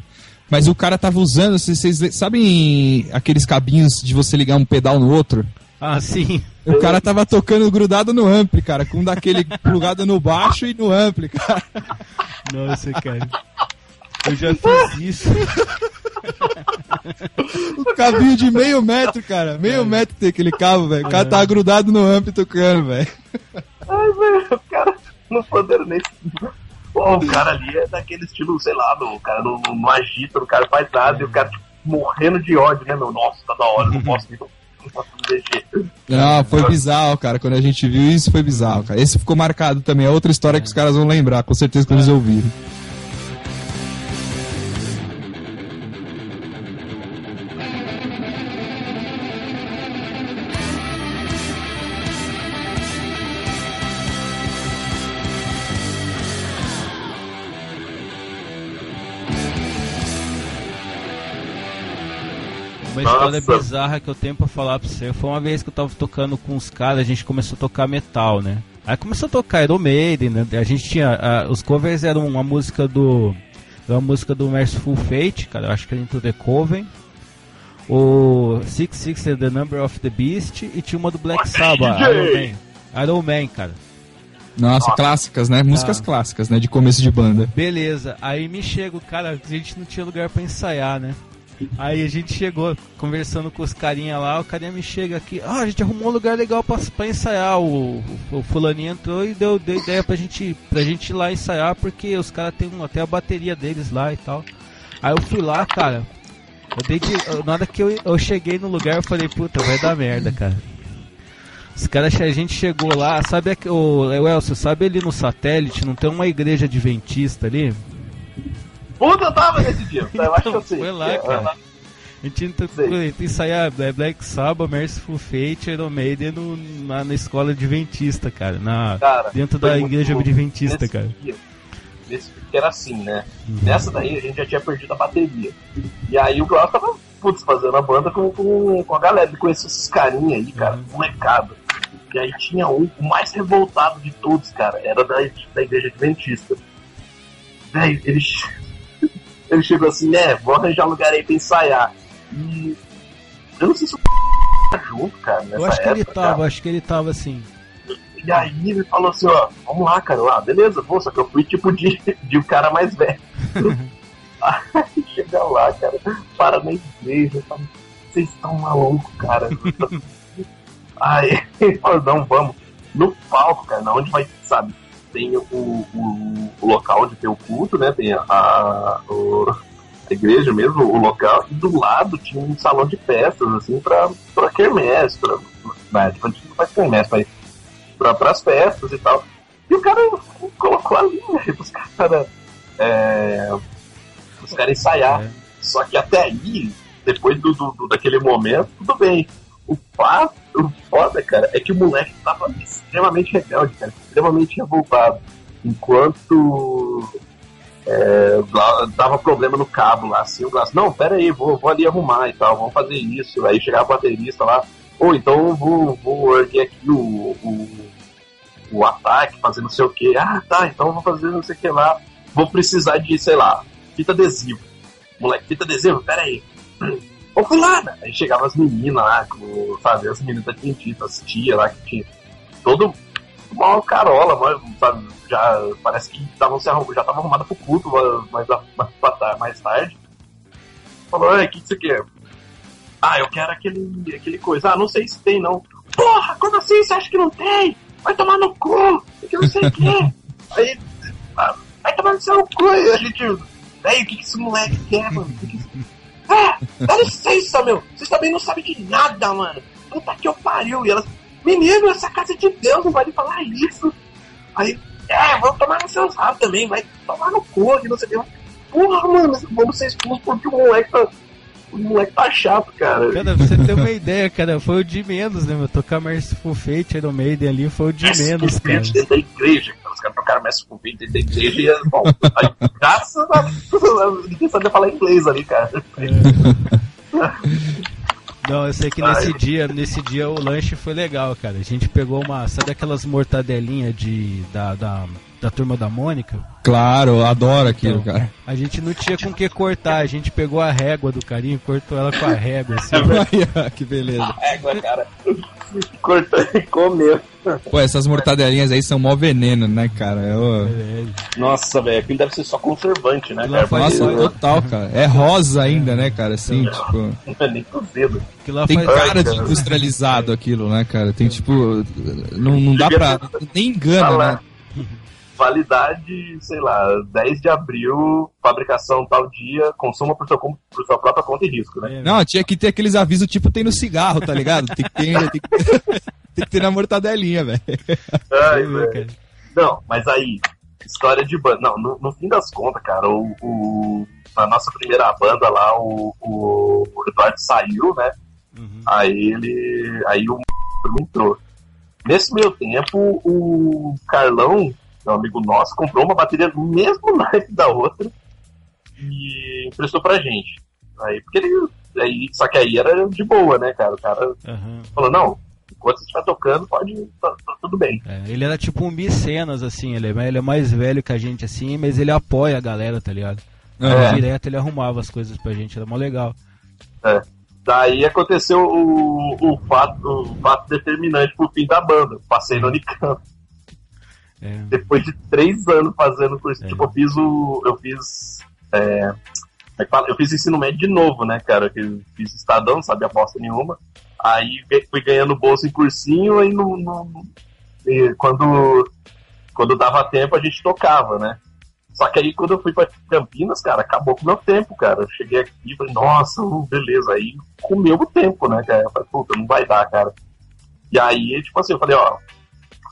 Mas o cara tava usando, vocês, vocês sabem aqueles cabinhos de você ligar um pedal no outro? Ah, sim. O cara tava tocando grudado no ampli, cara, com um daquele plugado no baixo e no ampli, cara. Nossa, cara. Eu já fiz isso. O cabinho de meio metro, cara. Meio metro tem aquele cabo, velho. O cara tava grudado no ampli tocando, velho. Ai, velho, o cara não poderam nem. Pô, o cara ali é daquele estilo, sei lá, o cara não, não, agita, o cara faz nada, e o cara tipo, morrendo de ódio, né, meu? Nossa, tá da hora, não posso me, não foi bizarro, cara. Quando a gente viu isso, foi bizarro, cara. Esse ficou marcado também. É outra história que os caras vão lembrar, com certeza, quando eles ouvirem. História bizarra que eu tenho pra falar pra você. Foi uma vez que eu tava tocando com os caras, a gente começou a tocar metal, né? Aí começou a tocar Iron Maiden, né? A gente tinha. ah, os covers eram uma música do. Uma música do Merciful Fate, cara, eu acho que era Into the Coven. O Six Six The Number of the Beast e tinha uma do Black Sabbath. Iron Man. Iron Man, cara. Nossa, clássicas, né? Músicas clássicas, né? De começo de banda. Beleza, aí me chega o cara, a gente não tinha lugar pra ensaiar, né? Aí a gente chegou conversando com os carinha lá, o carinha me chega aqui, ah, a gente arrumou um lugar legal pra, pra ensaiar. O, o, fulaninho entrou e deu, deu ideia pra gente, pra gente ir lá ensaiar, porque os caras um- até a bateria deles lá e tal. Aí eu fui lá, cara. Eu dei de, eu- na hora que eu, eu cheguei no lugar, eu falei, puta, vai dar merda, cara. Os caras, a gente chegou lá, sabe o, o Elcio, sabe ali no satélite, não tem uma igreja adventista ali? Puta, eu tava nesse dia, eu acho que eu sei. Foi lá, É, cara. A gente tentou ensaiar é, Black Sabbath, Merciful Fate, Iron Maiden no, na, na escola adventista, cara. Na, Cara, dentro da igreja adventista, Nesse cara. dia, nesse que era assim, né? Nessa daí a gente já tinha perdido a bateria. E aí o Glaucio tava, putz, fazendo a banda com, com, com a galera. Ele conhecia esses carinha aí, cara, molecada. E aí tinha um, o mais revoltado de todos, cara, era da, da igreja adventista. Véi, ele, ele chegou assim, né, vou arranjar um lugar aí pra ensaiar. E eu não sei se o tá junto, cara, nessa Eu acho que ele época, cara. tava, acho que ele tava assim. E aí ele falou assim, ó, vamos lá, cara. Ah, beleza, vou, só que eu fui tipo de, de um cara mais velho. aí chega lá, cara, para na igreja, vocês estão malucos, cara. aí ele falou, não, vamos. no palco, cara, na onde vai, sabe, tem o, o, o local onde tem o culto, né? Tem a, a, a igreja mesmo, o local, e do lado tinha um salão de festas, assim, pra, pra quermesse, pra, na época a gente não faz quermesse, mas pra, pras festas e tal. E o cara colocou ali, né, pros caras é, os caras ensaiar. É. Só que até aí, depois do, do- do- daquele momento, tudo bem. O fato, o foda, cara, é que o moleque tava extremamente rebelde, cara, extremamente revoltado. Enquanto é, dava problema no cabo lá, assim, o Glass, não, pera aí, vou, vou ali arrumar e tal, vamos fazer isso. Aí chegava o baterista lá, ou então eu vou, vou erguer aqui o, o, o ataque, fazer não sei o que. Ah, tá, então vou fazer não sei o que lá. Vou precisar de, sei lá, fita adesiva. Moleque, fita adesiva, pera aí. Ô fulana! Aí chegava as meninas lá, com, sabe, as meninas da as tia lá que tinha. Todo uma carola, mas, sabe, já parece que tavam se arrum, já tava arrumada pro culto mais, mais, mais, tarde. Falou, o que, que você quer? Ah, eu quero aquele, aquele coisa. Ah, não sei se tem não. Porra, como assim? Você acha que não tem? Vai tomar no cu! Que não sei o quê. Aí, ah, vai tomar no seu cu! E a gente, Véi, o que, que esse moleque quer, mano? O que que Ah, dá licença, meu! Vocês também não sabem de nada, mano! Puta que eu pariu! E elas, menino, essa casa é de Deus, não vai lhe falar isso! Aí, é, vamos tomar no seu rabo também, vai tomar no que não sei o que. Porra, mano, vamos ser expulsos porque o moleque tá. O moleque tá chato, cara. Cara, pra você ter uma ideia, cara, foi o de menos, né, meu? Tocar Merciful Fate Iron Maiden ali foi o de menos, cara. dentro da igreja, cara. Os caras tocaram Messi com dentro da igreja e, bom, aí, graças a ninguém sabia falar inglês ali, cara. Não, eu sei que nesse dia, nesse dia o lanche foi legal, cara. A gente pegou uma, sabe aquelas mortadelinhas de da, da, da turma da Mônica? Claro, adoro aquilo, Então, cara. A gente não tinha com que cortar, a gente pegou a régua do carinho, cortou ela com a régua, assim. Ó, que beleza. Égua, cara. Cortando e comeu. Pô, essas mortadelinhas aí são mó veneno, né, cara? Eu... Nossa, velho, aquilo deve ser só conservante, né, cara? Nossa, total, cara. É rosa ainda, né, cara? Assim, tipo. Não é nem cozido. Tem faz- cara de industrializado aquilo, né, cara? Tem tipo. Não, não dá pra. Nem engana, né? Validade, sei lá, 10 de abril, fabricação tal dia, consuma por, seu, por sua própria conta e risco, né? Não, tinha que ter aqueles avisos tipo tem no cigarro, tá ligado? Tem que ter, tem que ter, tem que ter na mortadelinha, velho. Ai? Não, mas aí, história de banda. Não, no, no fim das contas, cara, o, o- na nossa primeira banda lá, o, o, o Eduardo saiu, né? Uhum. Aí ele. Aí o entrou. Nesse meio tempo, o Carlão, meu amigo nosso, comprou uma bateria do mesmo naipe da outra e emprestou pra gente. Aí, porque ele. Aí, só que aí era de boa, né, cara? O cara Aham. falou, não, enquanto você estiver tocando, pode. Tá, tá tudo bem. É, ele era tipo um mecenas, assim, ele é, ele é mais velho que a gente, assim, mas ele apoia a galera, tá ligado? É. Direto ele arrumava as coisas pra gente, era mó legal. É. Daí aconteceu o, o, fato, o fato determinante pro fim da banda. Passei no Unicamp. É. Depois de três anos fazendo curso. É. Tipo, eu fiz o. Eu fiz. É, é eu fiz ensino médio de novo, né, cara? Eu fiz estadão, não sabia bosta nenhuma. Aí fui ganhando bolsa em cursinho, aí no, no- e quando, quando dava tempo a gente tocava, né? Só que aí quando eu fui pra Campinas, cara, acabou com o meu tempo, cara. Eu cheguei aqui e falei, nossa, hum, beleza. Aí comeu o tempo, né, cara? Eu falei, puta, não vai dar, cara. E aí, tipo assim, eu falei, ó,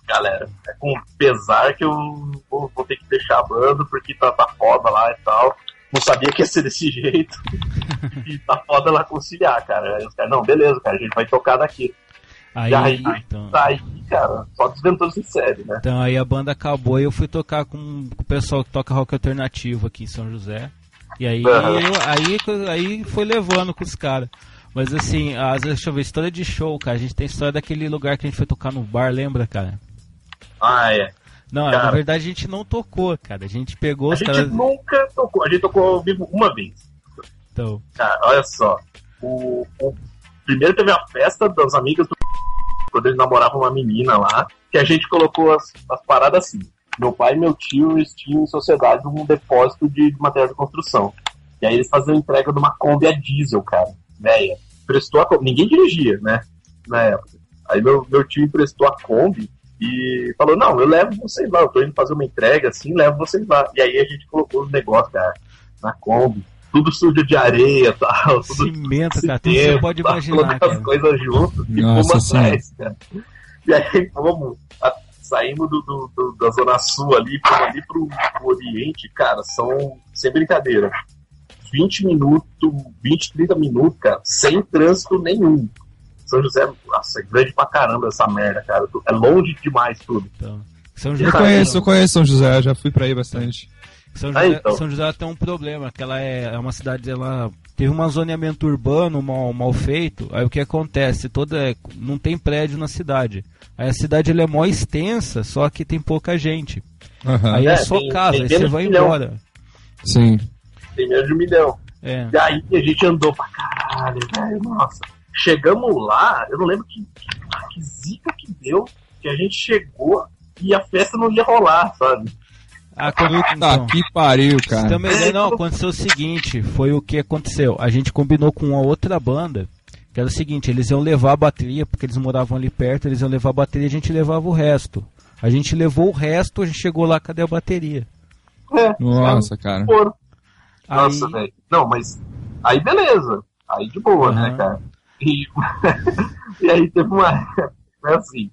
galera, é com pesar que eu vou, vou ter que fechar a banda, porque tá, tá foda lá e tal. Não sabia que ia ser desse jeito. e tá foda lá conciliar, cara. Aí os caras, não, beleza, cara, a gente vai tocar daqui. Aí, aí, então, Daí, cara, só desventou-se em série, né? então aí a banda acabou e eu fui tocar com, com o pessoal que toca rock alternativo aqui em São José. E aí, eu- aí, aí foi levando com os caras. Mas assim, as, deixa eu ver, história de show, cara. A gente tem história daquele lugar que a gente foi tocar no bar, lembra, cara? Ah, é. Não, Cara. na verdade a gente não tocou, cara. A gente pegou A gente caras. nunca tocou, a gente tocou ao vivo uma vez. Então, Cara, olha só. O, o- primeiro teve a festa das amigas do quando eles namoravam uma menina lá, que a gente colocou as, as paradas assim. Meu pai e meu tio eles tinham em sociedade um depósito de material de construção. E aí eles faziam entrega de uma Kombi a diesel, cara. Véia. Prestou a Kombi. Ninguém dirigia, né? Na época. Aí meu, meu tio emprestou a Kombi E falou, não, eu levo vocês lá, eu tô indo fazer uma entrega assim, levo vocês lá. E aí a gente colocou os negócios, cara, na Kombi, tudo sujo de areia tal, tudo Cimento, cara, tudo você pode imaginar, colocando cara. as coisas juntas e fomos atrás, cara. E aí fomos, a- saímos do, do- do- da Zona Sul ali, fomos ali pro, pro Oriente, cara, são, sem brincadeira, 20 minutos, 20, 30 minutos, cara, sem trânsito nenhum. São José, nossa, é grande pra caramba essa merda, cara. É longe demais tudo. Então, São Eu José, conheço, eu conheço São José, já fui pra aí bastante. São Ah, José, então. São José tem um problema, que ela é, é uma cidade, ela teve um zoneamento urbano mal, mal feito, aí o que acontece? Toda, é- não tem prédio na cidade. Aí a cidade ela é mó extensa, só que tem pouca gente. Aham. Aí é, É, só tem- casa, tem aí você vai milhão. embora. Sim. Tem menos de um milhão. É. E aí a gente andou pra caralho, velho, nossa. Chegamos lá, eu não lembro que, que, que zica que deu, que a gente chegou e a festa não ia rolar, sabe? Ah, quando, Tá então, que pariu, cara. uma ideia? Não, aconteceu o seguinte, foi o que aconteceu. A gente combinou com uma outra banda, que era o seguinte, eles iam levar a bateria, porque eles moravam ali perto, eles iam levar a bateria e a gente levava o resto. A gente levou o resto, a gente chegou lá, cadê a bateria? É, Nossa, cara. foram. Aí, Nossa, velho. Não, mas aí beleza. Aí de boa, Aham. né, cara? E, e aí teve uma. É assim.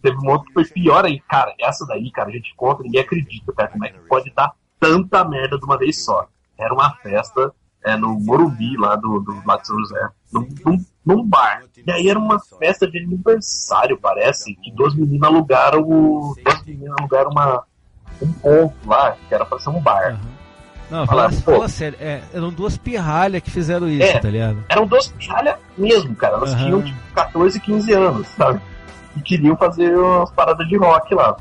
Teve um outro que foi pior aí, cara. Essa daí, cara, a gente conta, ninguém acredita, cara, como é que pode dar tanta merda de uma vez só. Era uma festa é, no Morumbi, lá do, do lá de São José, num, num, num bar. E aí era uma festa de aniversário, parece, que duas meninas alugaram. Duas meninas alugaram uma, um ponto lá, que era pra ser um bar. Não, Fala, fala, sério, é, eram duas pirralhas que fizeram isso, É. tá ligado? eram duas pirralhas mesmo, cara. Elas Aham. tinham tipo 14, 15 anos, sabe? E queriam fazer umas paradas de rock lá.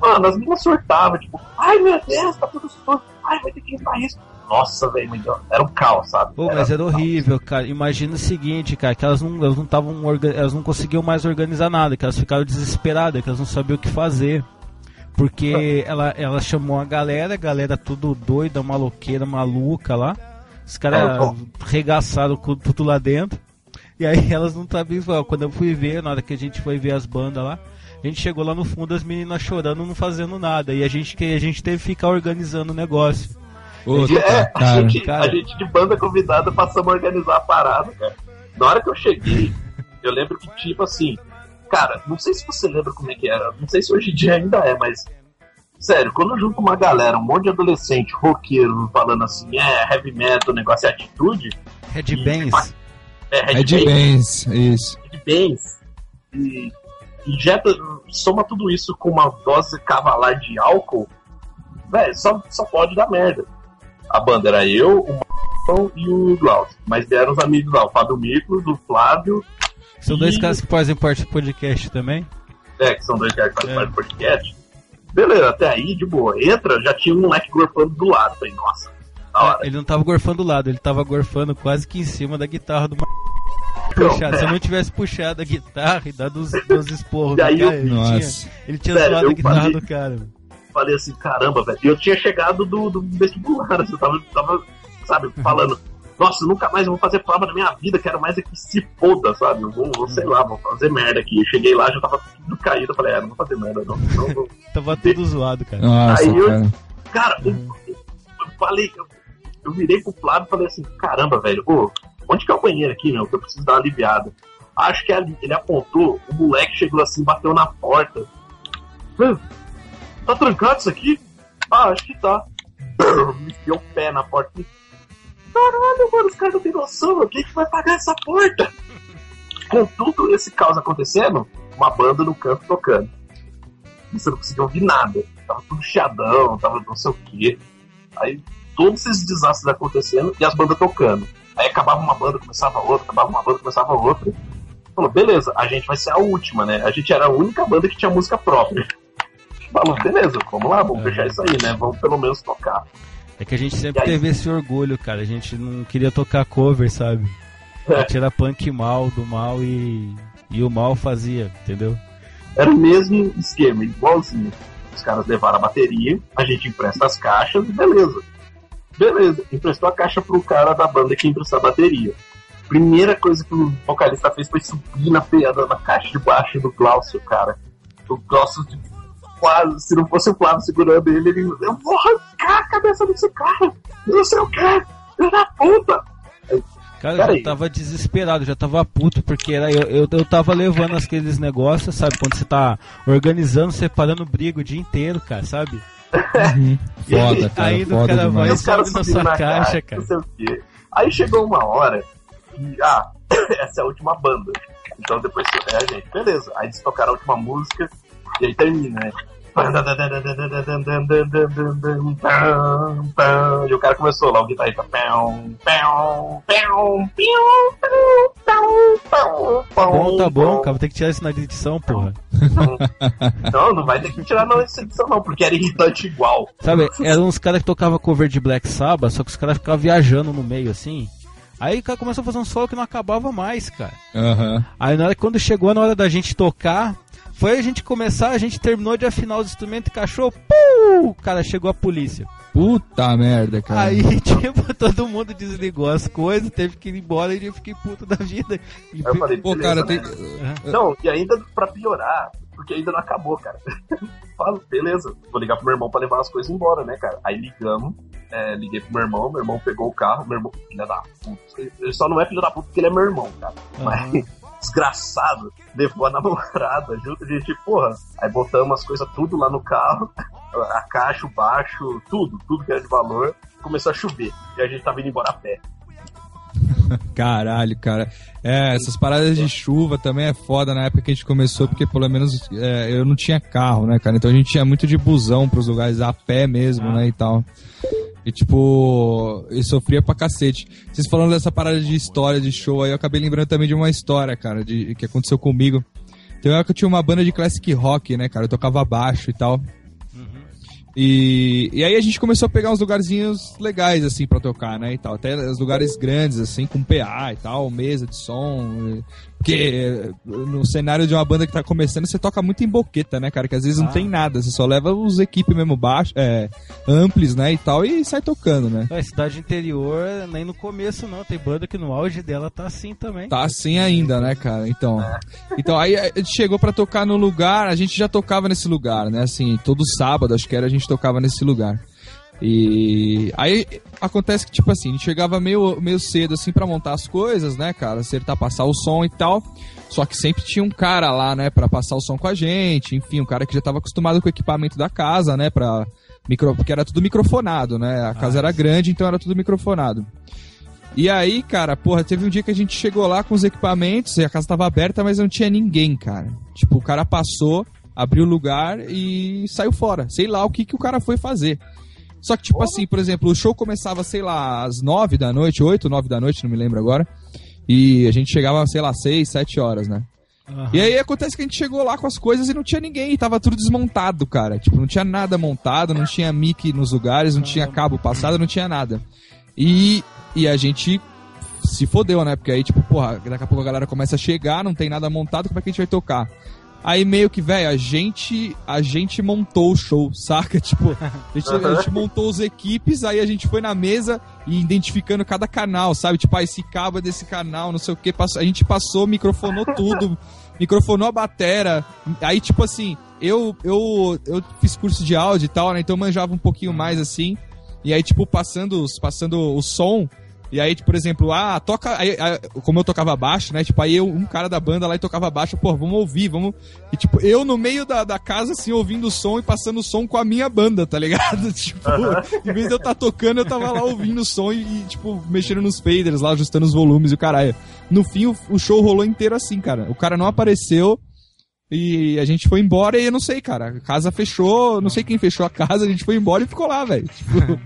Mano, as meninas surtavam, tipo, ai meu Deus, tá tudo surto, ai, vai ter que limpar isso. Nossa, velho, era um caos, sabe? Pô, mas era horrível, cara. Imagina o seguinte, cara, que elas não elas não estavam elas não conseguiam mais organizar nada, que elas ficaram desesperadas, que elas não sabiam o que fazer. Porque ela, ela chamou a galera, a galera tudo doida, maloqueira, maluca lá. Os caras bom. regaçaram com tudo lá dentro. E aí elas não sabiam. Quando eu fui ver, na hora que a gente foi ver as bandas lá, a gente chegou lá no fundo, as meninas chorando, não fazendo nada. E a gente, que a gente teve que ficar organizando o negócio. Puta, É, a cara. gente, cara. a gente de banda convidada passamos a organizar a parada, cara. Na hora que eu cheguei, eu lembro que, tipo assim, cara, não sei se você lembra como é que era, não sei se hoje em dia ainda é, mas. Sério, quando eu junto uma galera, um monte de adolescente, roqueiro, falando assim, é, heavy metal, negócio é atitude, Red Bands. é Red bens, isso. Red Bands, e injeta, soma tudo isso com uma dose cavalar de álcool, velho, só, só pode dar merda. A banda era eu, o Marcão e o Glaucio. Mas vieram os amigos lá, o Fábio Miklos, o Flávio, São dois E- caras que fazem parte do podcast também. é, que são dois caras que fazem É. parte do podcast. Beleza, até aí, de boa. Entra, já tinha um moleque gorfando do lado. Falei, nossa, da hora. Ele não tava gorfando do lado, ele tava gorfando quase que em cima da guitarra do Então, puxado. Se eu é. não tivesse puxado a guitarra e dado os, os esporros E cara, eu- ele tinha, Nossa. ele tinha Sério, zoado a guitarra falei- do cara. falei assim, caramba, velho. E eu tinha chegado do, do vestibular, assim, eu tava, tava, sabe, falando, nossa, nunca mais eu vou fazer prova na minha vida, quero mais é que se foda, sabe? Eu vou, vou, sei lá, vou fazer merda aqui. Eu cheguei lá, já tava tudo caído, eu falei, é, não vou fazer merda, não. não vou. Tava tudo zoado, cara. Nossa, Aí eu- cara. Cara, eu, eu- eu falei, eu, eu virei pro Flávio e falei assim, caramba, velho, ô, onde que é o banheiro aqui, meu? Que eu preciso dar uma aliviada. Acho que ali, ele apontou, o moleque chegou assim, bateu na porta. "Hã? Tá trancado isso aqui? Ah, acho que tá. Me enfiou o pé na porta. Caralho, mano, os caras não têm noção, meu. quem que vai pagar essa porta? Com tudo esse caos acontecendo, uma banda no canto tocando. E você não conseguia ouvir nada. Tava tudo chiadão, tava não sei o quê. Aí todos esses desastres acontecendo e as bandas tocando. Aí acabava uma banda, começava outra, acabava uma banda, começava outra. Falou, beleza, a gente vai ser a última, né? A gente era a única banda que tinha música própria. Falou, beleza, vamos lá, vamos É. fechar isso aí, né? Vamos pelo menos tocar. É que a gente sempre teve esse orgulho, cara. A gente não queria tocar cover, sabe? A É. gente era punk mal do mal e, e o mal fazia, entendeu? Era o mesmo esquema, igualzinho. Os caras levaram a bateria, a gente empresta as caixas e beleza. Beleza, emprestou a caixa pro cara da banda que emprestou a bateria. Primeira coisa que o vocalista fez foi subir na na caixa de baixo do Glaucio, cara. O eu quase, se não fosse o Flávio segurando ele, ele eu vou arrancar a cabeça desse cara, não sei o que, filho da puta. Cara, eu Pera já aí. tava desesperado, já tava puto, porque era, eu, eu, eu tava levando aqueles negócios, sabe? Quando você tá organizando, separando briga o dia inteiro, cara, sabe? Foda, cara. Aí do foda cara vai- caras sobe na sua na caixa, caixa, cara. não sei o quê. Aí chegou uma hora que, ah, essa é a última banda. Então depois é a gente, beleza. Aí eles tocaram a última música e aí termina, né? E o cara começou lá, o guitarrista. Bom, tá bom, cara, vou ter que tirar isso na edição, porra. Não, não vai ter que tirar essa edição não, porque era irritante igual. Sabe, eram uns caras que tocavam cover de Black Sabbath, só que os caras ficavam viajando no meio assim. Aí o cara começou a fazer um solo que não acabava mais, cara. Aham. Aí na hora, quando chegou na hora da gente tocar, foi a gente começar, a gente terminou de afinar os instrumentos e cachorro, pum! Cara, chegou a polícia. Puta merda, cara. Aí, tipo, todo mundo desligou as coisas, teve que ir embora e eu fiquei puto da vida. E Aí eu falei, Pô, cara, tem. né? Não, e ainda pra piorar, porque ainda não acabou, cara. Falo, beleza, vou ligar pro meu irmão pra levar as coisas embora, né, cara? Aí ligamos, é, liguei pro meu irmão, meu irmão pegou o carro, meu irmão, filha da puta. Ele só não é filho da puta porque ele é meu irmão, cara. Mas, desgraçado, levou a namorada junto, a gente, porra. Aí botamos as coisas tudo lá no carro, a caixa, o baixo, tudo, tudo que era de valor. Começou a chover e a gente tava indo embora a pé. Caralho, cara. É, essas paradas de chuva também é foda na época que a gente começou, porque pelo menos é, eu não tinha carro, né, cara? Então a gente tinha muito de busão pros lugares a pé mesmo, né, e tal. E tipo, eu sofria pra cacete. Vocês falando dessa parada de história de show aí, eu acabei lembrando também de uma história, cara, de, que aconteceu comigo. Tem uma época que eu tinha uma banda de classic rock, né, cara? Eu tocava baixo e tal. E, e aí a gente começou a pegar uns lugarzinhos legais, assim, pra tocar, né, e tal. Até os lugares grandes, assim, com PA e tal, mesa de som. Porque eh, no cenário de uma banda que tá começando, você toca muito em boqueta, né, cara? Que às vezes não Ah. tem nada, você só leva os equipes mesmo baixo, é, amplis, né, e tal, e sai tocando, né. A cidade interior, nem no começo não, tem banda que no auge dela tá assim também. Tá assim ainda, né, cara? Então, então aí a gente chegou pra tocar no lugar, a gente já tocava nesse lugar, né? Assim, todo sábado, acho que era, a gente tocava nesse lugar. E aí acontece que, tipo assim, a gente chegava meio, meio cedo, assim, pra montar as coisas, né, cara? Acertar, passar o som e tal. Só que sempre tinha um cara lá, né, pra passar o som com a gente. Enfim, um cara que já tava acostumado com o equipamento da casa, né, pra. Micro, porque era tudo microfonado, né? A casa Ah, era grande, então era tudo microfonado. E aí, cara, porra, teve um dia que a gente chegou lá com os equipamentos e a casa tava aberta, mas não tinha ninguém, cara. Tipo, o cara passou, abriu o lugar e saiu fora. Sei lá o que, que o cara foi fazer. Só que, tipo assim, por exemplo, o show começava, sei lá, às nove da noite, oito, nove da noite, não me lembro agora. E a gente chegava, sei lá, seis, sete horas, né? Aham. E aí acontece que a gente chegou lá com as coisas e não tinha ninguém, tava tudo desmontado, cara. Tipo, não tinha nada montado, não tinha mic nos lugares, não tinha cabo passado, não tinha nada. E, e a gente se fodeu, né? Porque aí, tipo, porra, daqui a pouco a galera começa a chegar, não tem nada montado, como é que a gente vai tocar? Aí meio que, velho, a gente, a gente montou o show, saca? Tipo, a gente, a gente montou os equipes, aí a gente foi na mesa e identificando cada canal, sabe? Tipo, ah, esse cabo é desse canal, não sei o que. A gente passou, microfonou tudo, microfonou a batera. Aí, tipo assim, eu, eu, eu fiz curso de áudio e tal, né? Então eu manjava um pouquinho mais assim. E aí, tipo, passando, passando o som. E aí, tipo, por exemplo, ah, toca. aí, aí, como eu tocava baixo, né? Tipo, aí eu, um cara da banda lá e tocava baixo, pô, vamos ouvir, vamos. E tipo, eu no meio da, da casa, assim, ouvindo o som e passando o som com a minha banda, tá ligado? Tipo, em vez de eu estar tocando, eu tava lá ouvindo o som e, e, tipo, mexendo nos faders lá, ajustando os volumes e o caralho. No fim, o, o show rolou inteiro assim, cara. O cara não apareceu. E a gente foi embora e eu não sei, cara. A casa fechou, não sei quem fechou a casa, a gente foi embora e ficou lá, velho. Tipo,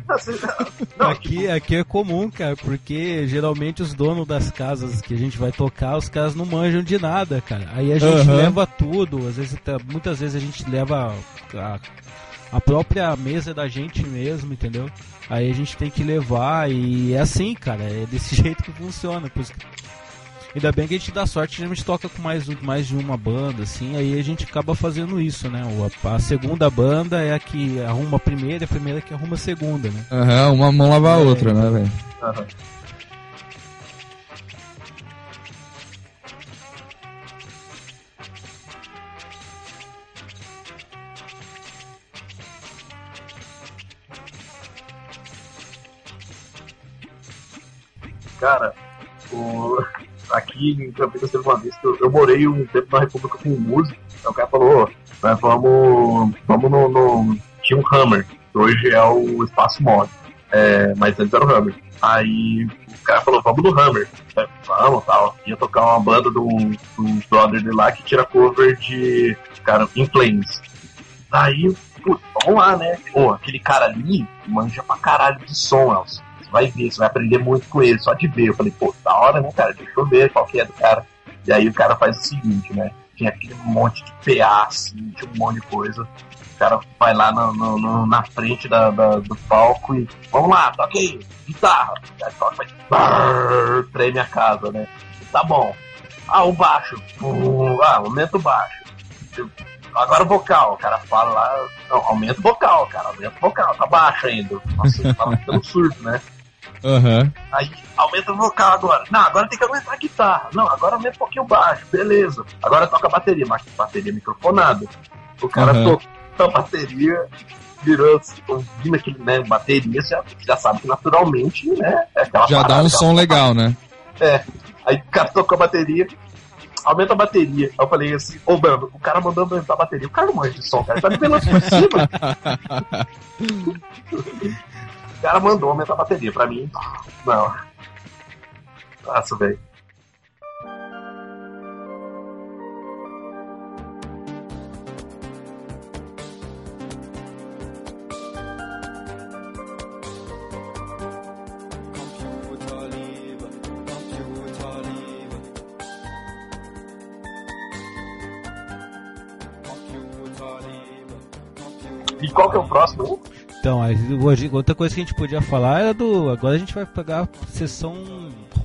Não, Aqui, aqui é comum, cara, porque geralmente os donos das casas que a gente vai tocar, os caras não manjam de nada, cara. Aí a gente Aham. leva tudo, às vezes, até- muitas vezes a gente leva a, a própria mesa da gente mesmo, entendeu? Aí a gente tem que levar e é assim, cara, é desse jeito que funciona. Por isso que- Ainda bem que a gente dá sorte, a gente toca com mais, mais de uma banda, assim, aí a gente acaba fazendo isso, né? A, a segunda banda é a que arruma a primeira e a primeira é que arruma a segunda, né? Aham, uhum, uma mão lava a é. outra, é, né, velho? Cara, o aqui em Campinas teve uma vez que eu, eu morei um tempo na República com um músico. Aí o cara falou, vamos. Vamos no, no. Tinha um Hammer, que hoje é o Espaço Mod. É, mas antes era o Hammer. Aí o cara falou, vamos no Hammer. É, vamos tal. Ia tocar uma banda do, do brother de lá que tira cover de. Cara, In Flames. Aí, putz, vamos lá, né? Pô, aquele cara ali manja pra caralho de som, Elcio. Vai ver, você vai aprender muito com ele, só de ver. Eu falei, pô, da hora, né, cara? Deixa eu ver qual que é do cara. E aí o cara faz o seguinte, né? Tinha aquele monte de PA, assim, tinha um monte de coisa. O cara vai lá no, no- no- na frente da, da- do palco e vamos lá, toca aí, guitarra. Aí toca, faz brrr, treme a casa, né? Tá bom. Ah, o baixo. Pum, ah, aumenta o baixo. Agora o vocal, o cara fala lá. Não, aumenta o vocal, cara, aumenta o vocal, tá baixo ainda. Nossa, tava ficando surdo, né? Aham. Aí aumenta o vocal agora. Não, agora tem que aumentar a guitarra. Não, agora aumenta um pouquinho o baixo. Beleza. Agora toca a bateria, mas bateria microfonada. O cara Aham. tocou a bateria, virou ouvindo aquele, né, bateria, você já, já sabe que naturalmente, né, é aquela Já dá um som legal, né? É. Aí o cara tocou a bateria, aumenta a bateria. Aí eu falei assim, ô mano, o cara mandou aumentar a bateria. O cara não manja de som, cara. Ele tá nivelando por cima. o cara mandou aumentar a bateria. Pra mim, não. Nossa, velho. Hoje, outra coisa que a gente podia falar era do. Agora a gente vai pegar a sessão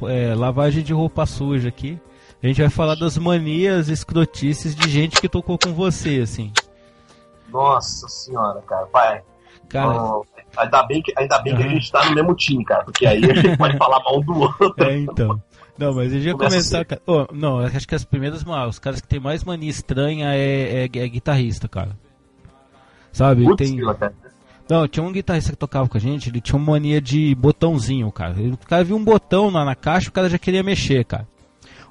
é, lavagem de roupa suja aqui. A gente vai falar das manias escrotices de gente que tocou com você, assim. Nossa senhora, cara. Vai. Cara, Ó, ainda bem, que, ainda bem que a gente tá no mesmo time, cara. Porque aí a gente pode falar mal do outro. é então. Não, mas a gente vai Começa começar. Cara. Ô, não, eu acho que as primeiras. Os caras que tem mais mania estranha é, é, é guitarrista, cara. Sabe? Putz, tem. cara. Não, tinha um guitarrista que tocava com a gente, ele tinha uma mania de botãozinho, cara. O cara viu um botão lá na caixa, o cara já queria mexer, cara.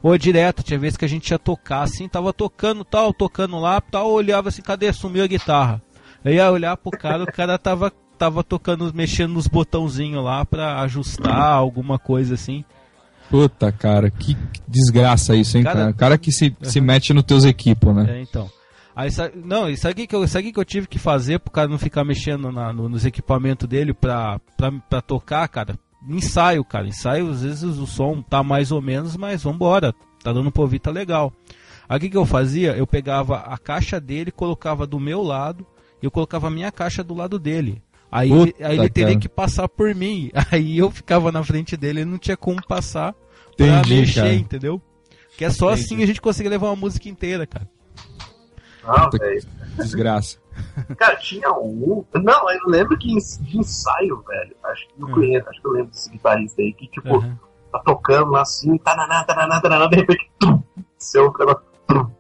Ou direto, tinha vezes que a gente ia tocar assim, tava tocando tal, tocando lá, tal, olhava assim, cadê? Sumiu a guitarra. Eu ia olhar pro cara, o cara tava, tava tocando, mexendo nos botãozinhos lá pra ajustar alguma coisa assim. Puta, cara, que desgraça isso, hein, Cara- cara? O cara que se, se mete nos teus equipos, né? É, então. Aí, não, e sabe o que, eu, sabe o que eu tive que fazer pro cara não ficar mexendo na- no- nos equipamentos dele pra, pra, pra tocar, cara? Ensaio, cara. Ensaio, às vezes o som tá mais ou menos, mas vambora. Tá dando pra ouvir, tá legal. Aí o que, que eu fazia? Eu pegava a caixa dele, colocava do meu lado, e eu colocava a minha caixa do lado dele. Aí, Puta, aí ele teria cara. que passar por mim. Aí eu ficava na frente dele, ele não tinha como passar pra Entendi, mexer, cara. entendeu? Que é só Entendi. assim a gente consegue levar uma música inteira, cara. Não, Puta velho. Desgraça. Cara, tinha um. Não, eu lembro que de ensaio, velho. Acho que eu Hum. conheço, acho que eu lembro desse guitarrista aí que, tipo, Aham. tá tocando lá assim, tananá, tananá, tananá, de repente, tum, seu negócio, tum.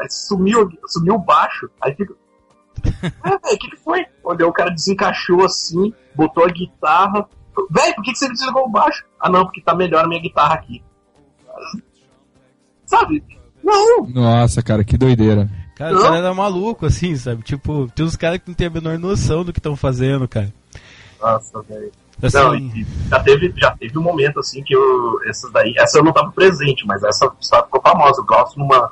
Aí sumiu, sumiu o baixo, aí fica. É, velho, o que, que foi? Olhou, o cara desencaixou assim, botou a guitarra. Velho, por que, que você desligou o baixo? Ah, não, porque tá melhor a minha guitarra aqui. Sabe? Não! Nossa, cara, que doideira. Cara, o cara era maluco, assim, sabe? Tipo, tem uns caras que não tem a menor noção do que estão fazendo, cara. Nossa, velho. Assim, Não, e já teve, já teve um momento assim que eu. Essas daí. Essa eu não tava presente, mas essa história ficou famosa. Eu gosto numa,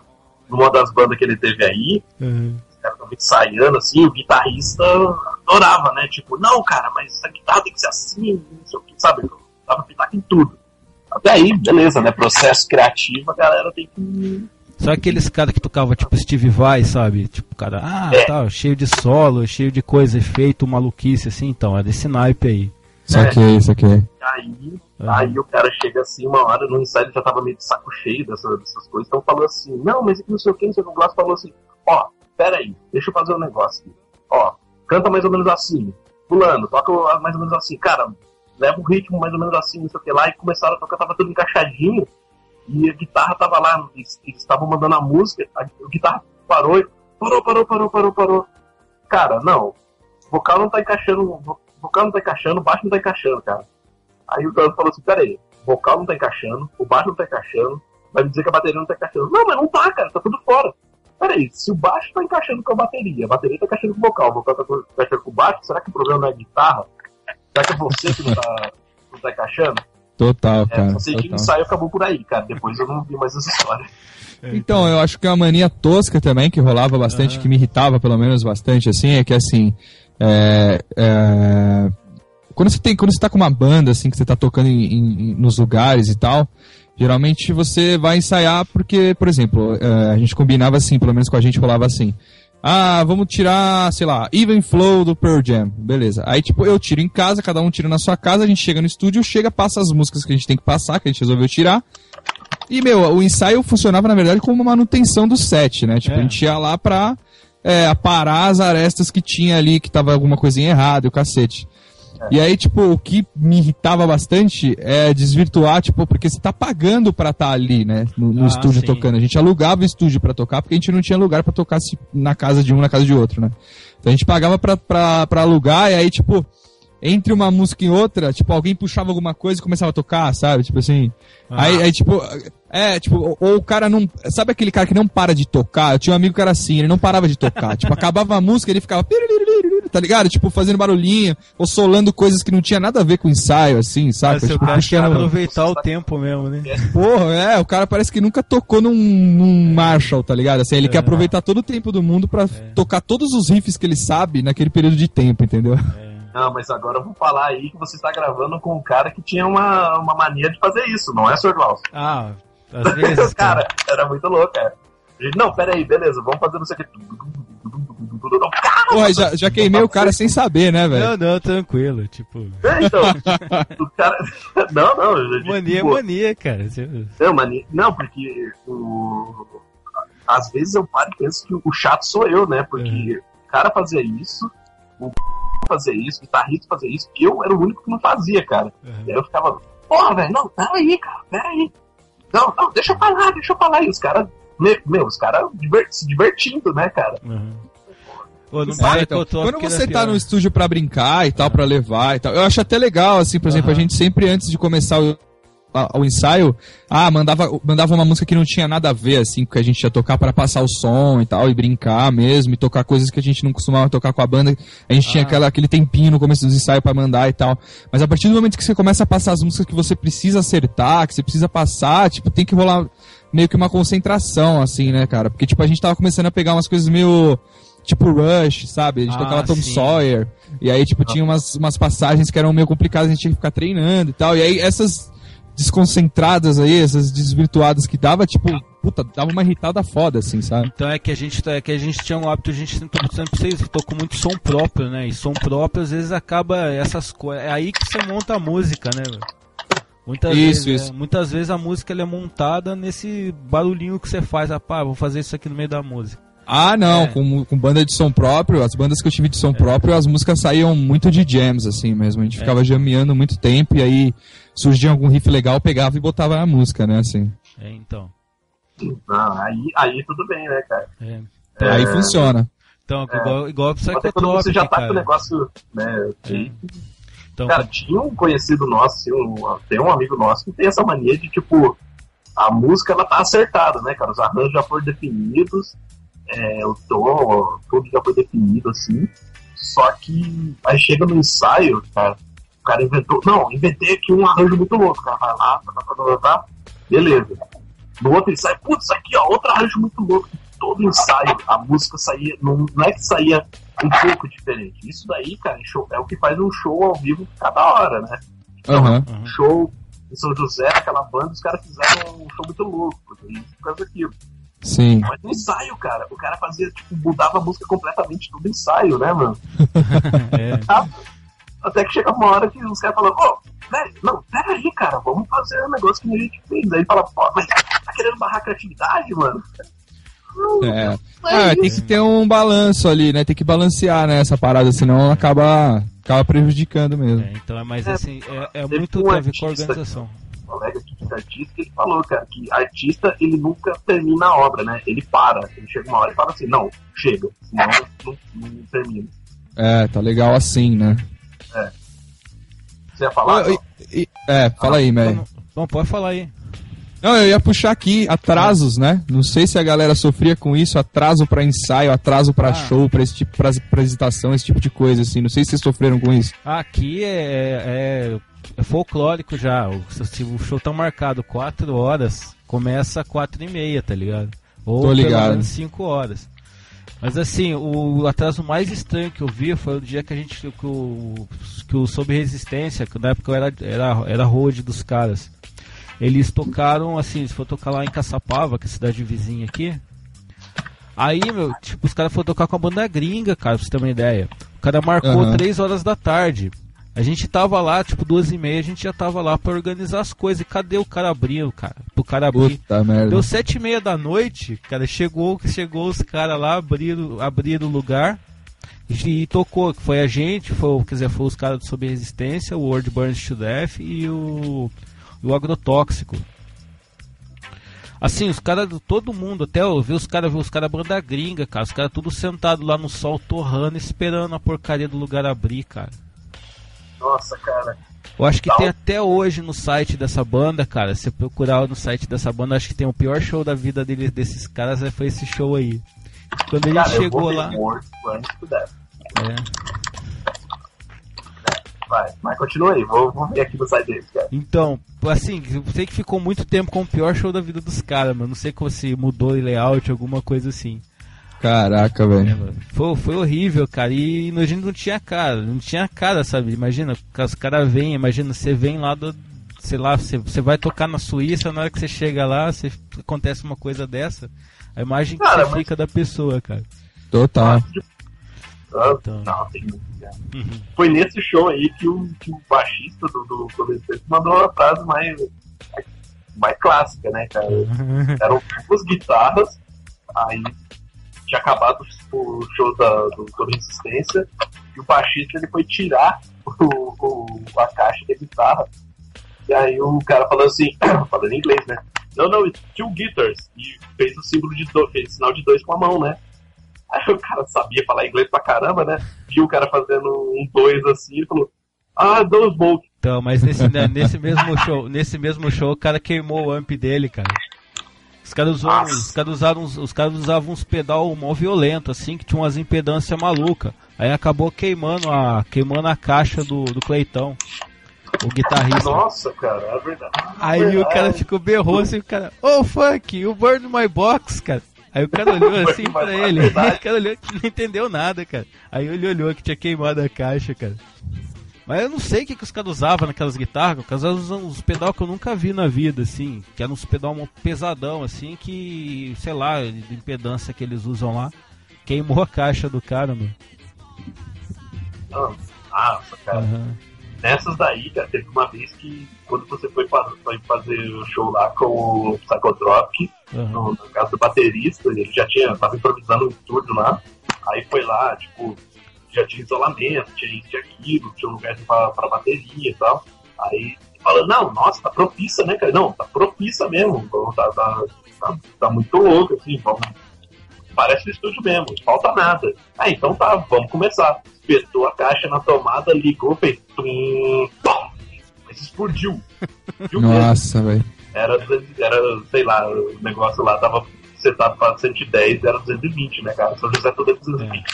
numa das bandas que ele teve aí, uhum. os caras estavam ensaiando assim, o guitarrista adorava, né? Tipo, não, cara, mas essa guitarra tem que ser assim, não sei o que, sabe? Eu Tava pitaco em tudo. Até aí, beleza, né? Processo criativo, a galera tem que. Só aqueles caras que tocavam tipo Steve Vai, sabe? Tipo, cara, ah, É. tá, cheio de solo, cheio de coisa, efeito, maluquice, assim, então, é desse naipe aí. Saquei, saquei. Aí, Uhum. aí o cara chega assim, uma hora no ensaio já tava meio de saco cheio dessa- dessas coisas, então falou assim, não, mas aqui não sei o que, não sei o que, o Glass falou assim, ó, pera aí, deixa eu fazer um negócio aqui. Ó, canta mais ou menos assim, fulano, toca mais ou menos assim, cara, leva um ritmo mais ou menos assim, não sei o que lá, e começaram a tocar, tava tudo encaixadinho, e a guitarra tava lá, eles estavam mandando a música, a, a guitarra parou, e parou, parou, parou, parou, parou. Cara, não, vocal não tá encaixando, vocal não tá encaixando, baixo não tá encaixando, cara. Aí o cara falou assim, peraí, vocal não tá encaixando, o baixo não tá encaixando, vai me dizer que a bateria não tá encaixando. Não, mas não tá, cara, tá tudo fora. Peraí, se o baixo tá encaixando com a bateria, a bateria tá encaixando com o vocal, o vocal tá encaixando com o baixo, será que o problema não é a guitarra? Será que é você que não tá, não tá encaixando? Total, É, cara. só sei que o total. ensaio acabou por aí, cara. Depois eu não vi mais essa história. Então, eu acho que uma mania tosca também, que rolava bastante, que me irritava pelo menos bastante, assim, é que assim. é, é, quando você tem. Quando você tá com uma banda, assim, que você tá tocando em- em- em- nos lugares e tal, geralmente você vai ensaiar porque, por exemplo, é, a gente combinava assim, pelo menos com a gente rolava assim. Ah, vamos tirar, sei lá, Even Flow do Pearl Jam. Beleza. Aí, tipo, eu tiro em casa, cada um tira na sua casa, a gente chega no estúdio, chega, passa as músicas que a gente tem que passar, que a gente resolveu tirar. E, meu, o ensaio funcionava, na verdade, como uma manutenção do set, né? Tipo, É. a gente ia lá pra é, aparar as arestas que tinha ali, que tava alguma coisinha errada, e o cacete. E aí, tipo, o que me irritava bastante é desvirtuar, tipo, porque você tá pagando pra estar ali, né? No, no Ah, estúdio sim. tocando. A gente alugava o estúdio pra tocar, porque a gente não tinha lugar pra tocar na casa de um, na casa de outro, né? Então a gente pagava pra, pra, pra alugar, e aí, tipo, entre uma música e outra, tipo, alguém puxava alguma coisa e começava a tocar, sabe? Tipo assim. Ah. Aí, aí, tipo, é, tipo, ou, ou o cara não. Sabe aquele cara que não para de tocar? Eu tinha um amigo que era assim, ele não parava de tocar. tipo, acabava a música, ele ficava. Tá ligado? Tipo, fazendo barulhinho, ou solando coisas que não tinha nada a ver com o ensaio, assim, sabe? Tipo, cara puxando- aproveitar o tempo mesmo, né? Porra, é, o cara parece que nunca tocou num, num Marshall, tá ligado? Assim, ele É. quer aproveitar todo o tempo do mundo pra tocar todos os riffs que ele sabe naquele período de tempo, entendeu? Não, mas agora eu vou falar aí que você está gravando com um cara que tinha uma, uma mania de fazer isso, não é, Sr. Klaus? Ah, às vezes. cara, era muito louco, cara. Gente, Não, pera aí, beleza, vamos fazer não sei o que. Porra, já, já queimei o cara sem saber, né, velho? Não, não, tranquilo. Tipo, É, então, o cara. Não, não, gente, mania é tipo, mania, cara. Você- Não, mania. Não, porque o. Às vezes eu paro e penso que o chato sou eu, né? Porque o cara fazia isso, o fazia isso, o guitarrista fazia isso, eu era o único que não fazia, cara. Uhum. E aí eu ficava, porra, velho, não, peraí, cara, peraí. Não, não, deixa eu falar, deixa eu falar. E os caras, me- meu, os caras se divertindo, né, cara? Uhum. Ô, não É, para então, quando você tá pior. no estúdio pra brincar e tal, pra levar e tal, eu acho até legal, assim, por exemplo, a gente sempre antes de começar o, a- o ensaio, ah, mandava, mandava uma música que não tinha nada a ver, assim, que a gente ia tocar pra passar o som e tal, e brincar mesmo, e tocar coisas que a gente não costumava tocar com a banda. A gente tinha Ah. aquela, aquele tempinho no começo dos ensaios pra mandar e tal. Mas a partir do momento que você começa a passar as músicas que você precisa acertar, que você precisa passar, tipo, tem que rolar meio que uma concentração, assim, né, cara? Porque, tipo, a gente tava começando a pegar umas coisas meio. Tipo Rush, sabe? A gente Ah, tocava Tom sim. Sawyer. E aí, tipo, tinha umas, umas passagens que eram meio complicadas, a gente tinha que ficar treinando e tal. E aí, essas desconcentradas aí, essas desvirtuadas que dava, tipo, puta, dava uma irritada foda, assim, sabe? Então é que a gente é que a gente tinha um hábito, a gente sempre, sempre fez, tocou muito som próprio, né? E som próprio às vezes acaba essas coisas. É aí que você monta a música, né, velho? Muitas Isso, vezes, isso. é, muitas vezes a música é montada nesse barulhinho que você faz, ah, pá, vou fazer isso aqui no meio da música. Ah, não, É. com, com banda de som próprio, as bandas que eu tive de som próprio, as músicas saíam muito de jams, assim mesmo. A gente ficava jameando muito tempo e aí surgia algum riff legal, pegava e botava na música, né, assim. É, então. Não, aí, aí tudo bem, né, cara? É. Aí funciona. Então, igual, igual Até quando Psychotropic, você já tá com o cara. negócio, né? que- Então, Cara, tinha um conhecido nosso, assim, um, tem um amigo nosso que tem essa mania de, tipo, a música ela tá acertada, né, cara? Os arranjos já foram definidos, é, o tom, tudo já foi definido, assim. Só que aí chega no ensaio, cara, o cara inventou. Não, inventei aqui um arranjo muito louco. O cara vai lá, tá, tá, tá, tá, tá, beleza. No outro ensaio, putz, aqui, ó, outro arranjo muito louco. Todo ensaio, a música saía. Não, não é que saía um pouco diferente. Isso daí, cara, em show- é o que faz um show ao vivo ficar da hora, né? Aham. Uhum. Show em São José, aquela banda, os caras fizeram um show muito louco, por causa daquilo. Sim. Mas no ensaio, cara, o cara fazia, tipo, mudava a música completamente todo ensaio, né, mano? é. Até que chega uma hora que os caras falam, ô, velho, não, pera aí, cara, vamos fazer um negócio que a gente fez. Aí fala, pô, mas tá querendo barrar a criatividade, mano? Não, É. não Ah, tem que ter um balanço ali, né? Tem que balancear, né, essa parada, senão acaba, acaba prejudicando mesmo. É, então é mais É, assim, é, é muito um a ver com a organização. Um colega que é artista, que ele falou, cara, que artista, ele nunca termina a obra, né? Ele para, ele chega uma hora e fala assim, não, chega, senão não, não, não termina. É, tá legal assim, né? Você ia falar? Oi, oi, e- é, fala aí, Mary. Não, Bom, pode falar aí. Não, eu ia puxar aqui atrasos, né? Não sei se a galera sofria com isso, atraso pra ensaio, atraso pra Ah. show, pra esse tipo, pra apresentação, esse tipo de coisa, assim. Não sei se vocês sofreram com isso. Aqui é, é, é folclórico já. O, se o show tá marcado 4 horas, começa 4 e meia, tá ligado? Ou Tô pelo ligado. menos 5 horas. Mas assim, o atraso mais estranho que eu vi foi o dia que a gente. que o, que o Sob Resistência, que na época eu era, era, era road dos caras. Eles tocaram, assim, se for tocar lá em Caçapava, que é a cidade vizinha aqui. Aí, meu, tipo, os caras foram tocar com a banda gringa, cara, pra você ter uma ideia. O cara marcou Aham. 3 horas da tarde. A gente tava lá, tipo, duas e meia, a gente já tava lá pra organizar as coisas. E cadê o cara abrindo, cara? Pro cara abrir. Puta merda. Deu sete e meia da noite, cara, chegou, chegou os caras lá, abriram, abriram o lugar e, e tocou, que foi a gente, foi, o- quer dizer, foi os caras do Sob Resistência, o World Burns to Death e o, o Agrotóxico. Assim, os caras, todo mundo, até eu vi os caras, vi os caras banda gringa, cara, os caras tudo sentado lá no sol torrando, esperando a porcaria do lugar abrir, cara. Nossa, cara. Eu acho que Não. tem até hoje no site dessa banda, cara. Se eu procurar no site dessa banda, acho que tem o pior show da vida deles, desses caras, é- foi esse show aí. Quando ele Cara, eu chegou lá. World Burns to Death. é. Vai, mas continua aí, vou, vou ver aqui no site deles, cara. Então, assim, eu sei que ficou muito tempo com o pior show da vida dos caras, mano. Não sei se mudou o layout, alguma coisa assim. Caraca, velho. Foi, foi horrível, cara. E gente não tinha cara, não tinha cara, sabe? Imagina, os caras vêm, imagina, você vem lá do. Sei lá, você, você vai tocar na Suíça, na hora que você chega lá, você, acontece uma coisa dessa. A imagem que Cara, você mas- fica da pessoa, cara. Total. Ah, Então. Não, tem muito, cara. Foi nesse show aí que o, que o baixista do, do Resistência mandou a frase mais, mais clássica, né, cara? Eram duas guitarras, aí tinha acabado o show da, do, do Resistência, e o baixista ele foi tirar o, o- a caixa da guitarra. E aí o cara falou assim, falando em inglês, né? Não, não, it's two guitars. E fez o símbolo de dois, fez sinal de dois com a mão, né? Aí o cara sabia falar inglês pra caramba, né? Viu o cara fazendo um dois assim e falou, ah, those both. Então, mas nesse, né, nesse mesmo show, nesse mesmo show, o cara queimou o amp dele, cara. Os caras, Nossa. os caras usaram uns- os caras usavam uns pedal mó violento, assim, que tinha umas impedância maluca. Aí acabou queimando a queimando a caixa do, do Cleitão, o guitarrista. Nossa, cara, é verdade. Aí o Verdade. cara ficou berrou assim, o cara, oh fuck, you burned my box, cara. Aí o cara olhou assim Burn pra ele, verdade. o cara olhou que não entendeu nada, cara. Aí ele olhou que tinha queimado a caixa, cara. Mas eu não sei o que, que os caras usavam naquelas guitarras, os caras usam uns pedal que eu nunca vi na vida, assim, que eram uns pedal pesadão, assim, que, sei lá, de impedância que eles usam lá, queimou a caixa do cara, mano. Nossa, cara. Aham. Nessas daí, cara, teve uma vez que quando você foi, foi fazer o show lá com o Psychotropic, Aham. no, no caso do baterista, ele já tinha, tava improvisando um lá, aí foi lá, tipo, já tinha isolamento, tinha isso, tinha aquilo, tinha um lugar pra bateria e tal. Aí fala, não, nossa, tá propícia, né, cara? Não, tá propícia mesmo, tá, tá, tá, tá muito louco, assim, vamos. Parece um estúdio mesmo, não falta nada. Ah, então tá, vamos começar. Espetou a caixa na tomada, ligou, fez. Tum, pum, mas explodiu. Explodiu. Nossa, velho. Era, 200 era, sei lá, o negócio lá tava setado pra 110, era 220, né, cara? São José tudo é 220.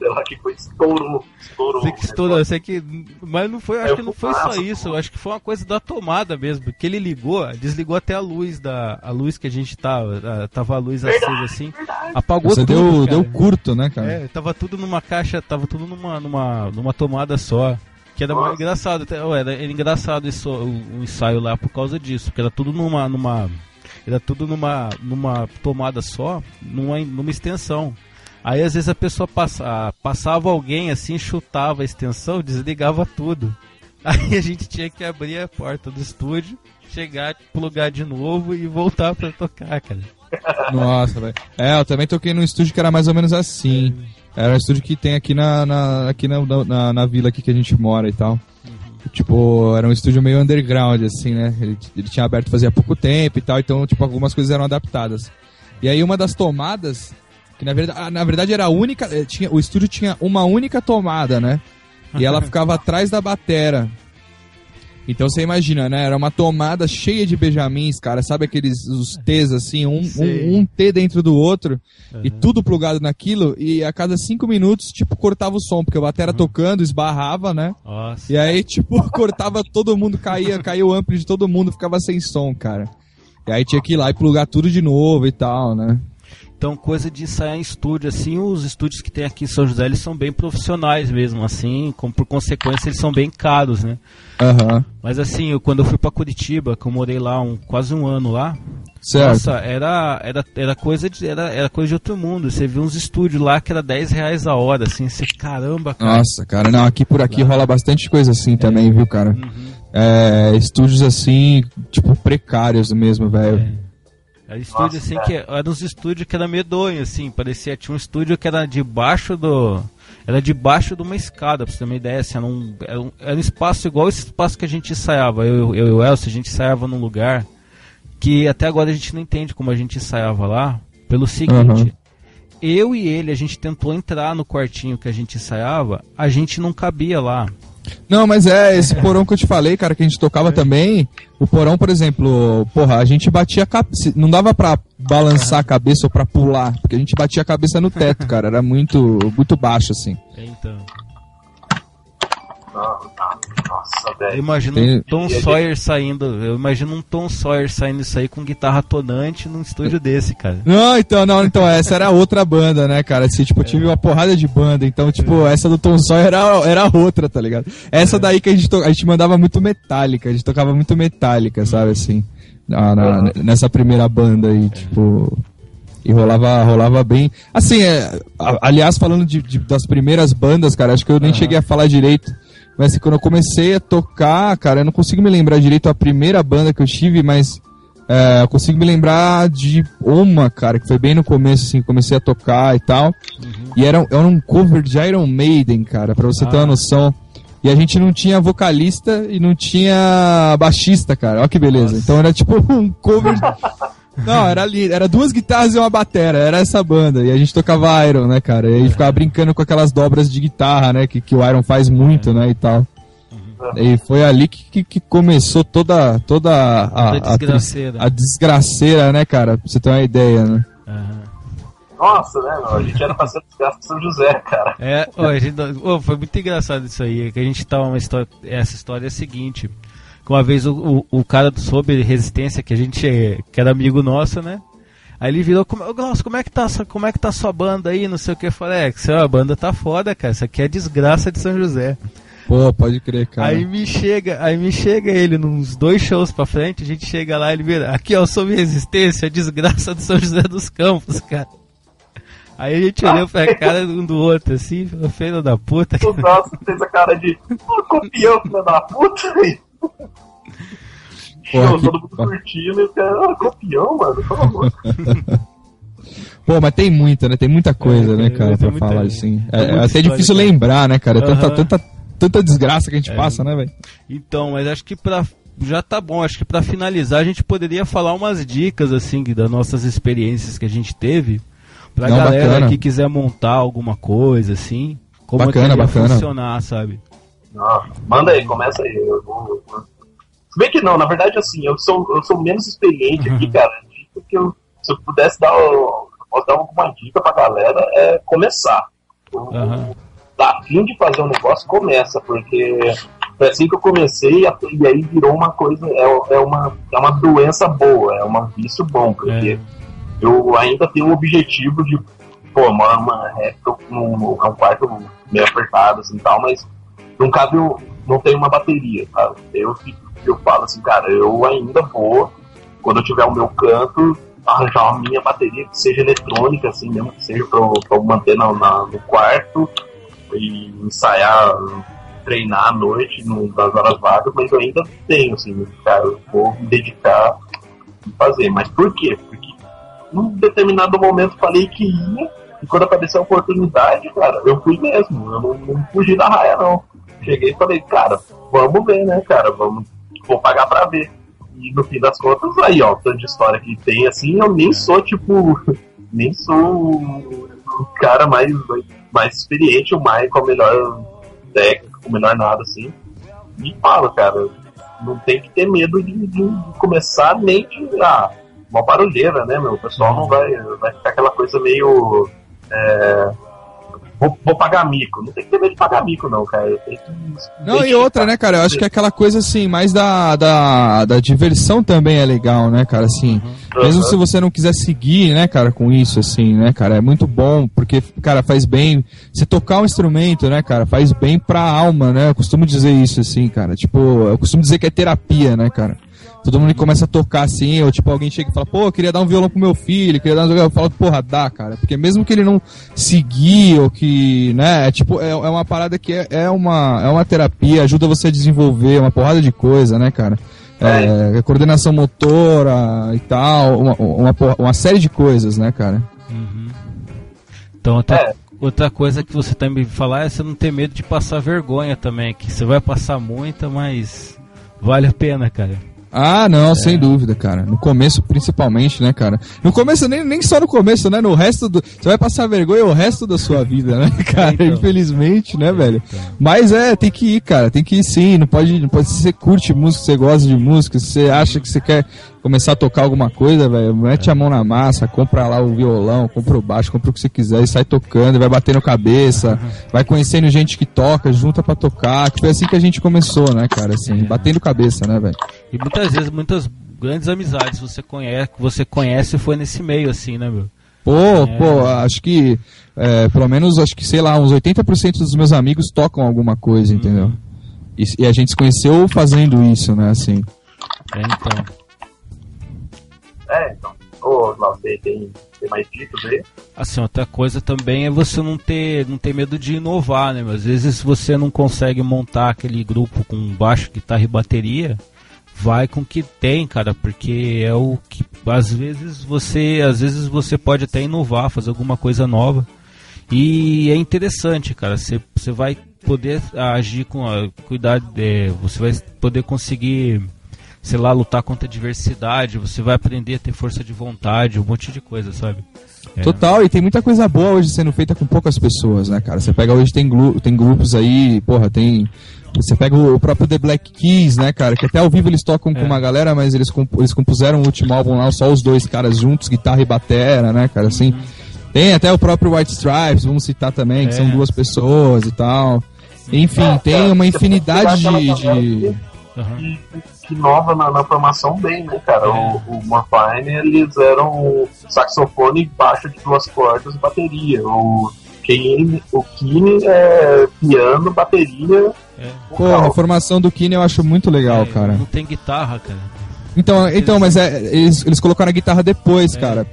Sei lá que foi, estourou, estourou. Sei que estourou, eu sei que. Mas não foi, acho Aí que não foi só "Nossa, isso, pô." eu acho que foi uma coisa da tomada mesmo. Que ele ligou, desligou até a luz da. A luz que a gente tava. a- Tava a luz acesa assim. Apagou Você tudo. deu, cara. deu curto, né, cara? É, tava tudo numa caixa, tava tudo numa, numa, numa tomada só. Que era Nossa. mais engraçado, era, era engraçado isso, o, o ensaio lá por causa disso, porque era tudo numa. numa era tudo numa, numa tomada só, numa, numa extensão. Aí às vezes a pessoa passa, ah, passava alguém assim, chutava a extensão, desligava tudo. Aí a gente tinha que abrir a porta do estúdio, chegar, plugar de novo e voltar pra tocar, cara. Nossa, velho. É, eu também toquei num estúdio que era mais ou menos assim. Era um estúdio que tem aqui na, na- aqui na, na, na vila aqui que a gente mora e tal. Tipo, era um estúdio meio underground, assim, né? Ele, ele tinha aberto fazia pouco tempo e tal, então, tipo, algumas coisas eram adaptadas. E aí uma das tomadas, que na verdade, ah, na verdade era a única. eh, Tinha, o estúdio tinha uma única tomada, né? E ela ficava atrás da batera. Então você imagina, né? Era uma tomada cheia de benjamins, cara. Sabe aqueles os T's assim, um, um, um T dentro do outro e Aham. tudo plugado naquilo. E a cada cinco minutos, tipo, cortava o som, porque o batera tocando, esbarrava, né? Nossa. E aí, tipo, cortava todo mundo, caía, caía o ampli de todo mundo, ficava sem som, cara. E aí tinha que ir lá e plugar tudo de novo e tal, né? Então, coisa de ensaiar em estúdio, assim, os estúdios que tem aqui em São José, eles são bem profissionais mesmo, assim, como por consequência, eles são bem caros, né? Aham. Mas assim, eu, quando eu fui pra Curitiba, que eu morei lá um, quase um ano lá, Certo. nossa, era, era, era, coisa de, era, era coisa de outro mundo. Você viu uns estúdios lá que era 10 reais a hora, assim, você, caramba, cara. Nossa, cara, não, aqui por aqui rola bastante coisa assim também, viu, cara? Uhum. É, estúdios assim, tipo, precários mesmo, velho. Era estúdio Nossa, assim cara. que era uns estúdios que era medonho, assim, parecia tinha um estúdio que era debaixo do era debaixo de uma escada, pra você ter uma ideia, assim, era um, era um, era um espaço igual esse espaço que a gente ensaiava. Eu, eu e o Elcio, a gente ensaiava num lugar que até agora a gente não entende como a gente ensaiava lá, pelo seguinte, Uhum. eu e ele, a gente tentou entrar no quartinho que a gente ensaiava, a gente não cabia lá. Não, mas é, esse porão que eu te falei, cara, que a gente tocava também. O porão, por exemplo, porra, a gente batia a cabeça. Não dava pra balançar a cabeça ou pra pular, porque a gente batia a cabeça no teto, cara. Era muito, muito baixo, assim. Então, Não, não. Nossa, eu velho. imagino Tem- um Tom Sawyer saindo, eu imagino um Tom Sawyer saindo isso aí com guitarra tonante num estúdio desse, cara. Não, então, não, então, essa era outra banda, né, cara? Assim, tipo, eu tive uma porrada de banda, então, tipo, essa do Tom Sawyer era, era outra, tá ligado? Essa daí que a gente, to- a gente mandava muito metálica, a gente tocava muito metálica, sabe, assim, na, na- nessa primeira banda aí, tipo... E rolava, rolava bem. Assim, é, a- aliás, falando de, de- das primeiras bandas, cara, acho que eu nem cheguei a falar direito. Mas assim, quando eu comecei a tocar, cara, eu não consigo me lembrar direito a primeira banda que eu tive, mas é, eu consigo me lembrar de uma, cara, que foi bem no começo, assim, comecei a tocar e tal. E era, era um cover de Iron Maiden, cara, pra você ter uma Ah. noção. E a gente não tinha vocalista e não tinha baixista, cara. Olha que beleza. Então era tipo um cover. Não, era ali, era duas guitarras e uma batera, era essa banda. E a gente tocava Iron, né, cara? E aí ficava brincando com aquelas dobras de guitarra, né? Que, que o Iron faz muito, né, e tal. E foi ali que, que, que começou toda, toda a, a, Toda desgraceira. a desgraceira, né, cara? Pra você ter uma ideia, né? Nossa, né, meu? A gente era pra ser desgraça de São José, cara. É, ó, a gente- ó, foi muito engraçado isso aí. Que a gente tava uma história. Essa história é a seguinte: que uma vez o, o, o cara sobre resistência, que a gente é- que era amigo nosso, né? Aí ele virou, como, "Ô, Glaucio, como é que tá, como é que tá a sua banda aí? Não sei o que. Eu falei, é, que a banda tá foda, cara. Isso aqui é desgraça de São José. Pô, pode crer, cara. Aí me chega, aí me chega ele nos dois shows pra frente, a gente chega lá e ele vira, aqui ó, sob resistência, a desgraça de São José dos Campos, cara. Aí a gente olhou pra cara um do outro assim, filho da puta, O cara. nosso fez a cara de "Ô, copião, filho da puta. Porra, que- todo mundo curtindo e o cara, "Ah, copião, mano, por favor. Pô, mas tem muita, né? Tem muita coisa, É, né, cara, pra muita- falar assim. É, muita é até difícil cara. lembrar, né, cara? Tanta, Aham. tanta, tanta desgraça que a gente É. passa, né, velho? Então, mas acho que pra. Já tá bom, acho que pra finalizar a gente poderia falar umas dicas, assim, que- das nossas experiências que a gente teve. Pra Não, galera bacana. que quiser montar alguma coisa, assim. Como Bacana, é que bacana. funcionar, sabe? Manda aí, começa aí. Eu vou. eu- Se bem que não, na verdade, assim, eu sou, eu sou menos experiente aqui, Uhum. cara. Dica que eu, se eu pudesse dar, o- posso dar alguma dica pra galera, é começar. Aham. Tá fim de fazer um negócio, começa, porque foi assim que eu comecei e aí virou uma coisa, é, é, uma, é uma doença boa, é um vício bom, porque É. eu ainda tenho o objetivo de, pô, morar numa reta, num, é um quarto meio apertado assim tal, mas não cabe, não tem uma bateria, sabe? Eu, eu falo assim, cara, eu ainda vou, quando eu tiver o meu canto, arranjar uma minha bateria que seja eletrônica, assim, mesmo que seja pra pra eu manter na, na- no quarto e ensaiar, treinar à noite, no, nas horas vagas, mas eu ainda tenho, assim, cara, eu vou me dedicar e fazer. Mas por quê? Porque num determinado momento falei que ia, e quando apareceu a oportunidade, cara, eu fui mesmo, eu não, não fugi da raia, não. Cheguei e falei, cara, vamos ver, né, cara, vamos, vou pagar pra ver. E no fim das contas, aí, ó, tanto de história que tem, assim, eu nem sou, tipo, nem sou o cara mais, mais experiente, o mais com a melhor técnica, com o melhor nada, assim. E falo, cara, não tem que ter medo de, de começar nem de. Ah, uma barulheira, né, meu? O pessoal não vai, vai ficar aquela coisa meio. É, vou, vou pagar mico. Não tem que ter medo de pagar mico, não, cara. Tem que Não, e outra, né, cara? Eu acho que é aquela coisa assim, mais da, da, da diversão também é legal, né, cara? Assim, mesmo Uhum. se você não quiser seguir, né, cara, com isso, assim, né, cara? É muito bom, porque, cara, faz bem. Se tocar um instrumento, né, cara, faz bem pra alma, né? Eu costumo dizer isso, assim, cara. Tipo, eu costumo dizer que é terapia, né, cara? Todo mundo começa a tocar assim, ou tipo, alguém chega e fala, pô, eu queria dar um violão pro meu filho, queria dar um Eu falo, porra, dá, cara. Porque mesmo que ele não seguir, ou que, né, é tipo, é, é uma parada que é, é uma, é uma terapia, ajuda você a desenvolver uma porrada de coisa, né, cara? É, coordenação motora e tal, uma, uma, uma série de coisas, né, cara? Então, outra, É. outra coisa que você também falar é você não ter medo de passar vergonha também, que você vai passar muita, mas vale a pena, cara. Ah, não, sem dúvida, cara. No começo, principalmente, né, cara? No começo, nem, nem só no começo, né? No resto do. Você vai passar vergonha o resto da sua vida, né, cara? Então. Infelizmente, né, velho? Mas é, tem que ir, cara. Tem que ir sim. Não pode. Não pode se você curte música, se você gosta de música, se você acha que você quer começar a tocar alguma coisa, velho, mete a mão na massa, compra lá o violão, compra o baixo, compra o que você quiser e sai tocando, e vai batendo cabeça, vai conhecendo gente que toca, junta pra tocar, que foi assim que a gente começou, né, cara, assim, batendo cabeça, né, velho? E muitas vezes, muitas grandes amizades você conhece, que você conhece foi nesse meio, assim, né, meu? Pô, pô, acho que, é, pelo menos, acho que, sei lá, uns 80% dos meus amigos tocam alguma coisa, entendeu? E, e a gente se conheceu fazendo isso, né, assim. É, então. É, então. Ô, Lau, tem, tem, tem mais dicas aí? Assim, outra coisa também é você não ter, não ter medo de inovar, né? meu? Às vezes você não consegue montar aquele grupo com baixo, guitarra e bateria, vai com o que tem, cara, porque é o que às vezes você, às vezes você pode até inovar, fazer alguma coisa nova. E é interessante, cara, você, você vai poder agir com a cuidar, é, você vai poder conseguir sei lá, lutar contra a diversidade, você vai aprender a ter força de vontade, um monte de coisa, sabe? É. Total, e tem muita coisa boa hoje sendo feita com poucas pessoas, né, cara? Você pega hoje, tem, tem grupos aí, porra, tem. Você pega o próprio The Black Keys, né, cara? Que até ao vivo eles tocam com É. uma galera, mas eles, comp- eles compuseram o último álbum lá, só os dois caras juntos, guitarra e batera, né, cara? Assim. Tem até o próprio White Stripes, vamos citar também, que É. são duas pessoas e tal. Enfim, tem uma infinidade de. de... Aham. que, inova na, na formação bem, né, cara? O, o Morfine, eles eram saxofone, baixo de duas cordas e bateria. O Kane, o Kine é piano, bateria. É. Porra, a formação do Kine eu acho muito legal, É, cara. Não tem guitarra, cara. Então, então mas é, eles, eles colocaram a guitarra depois, É. cara.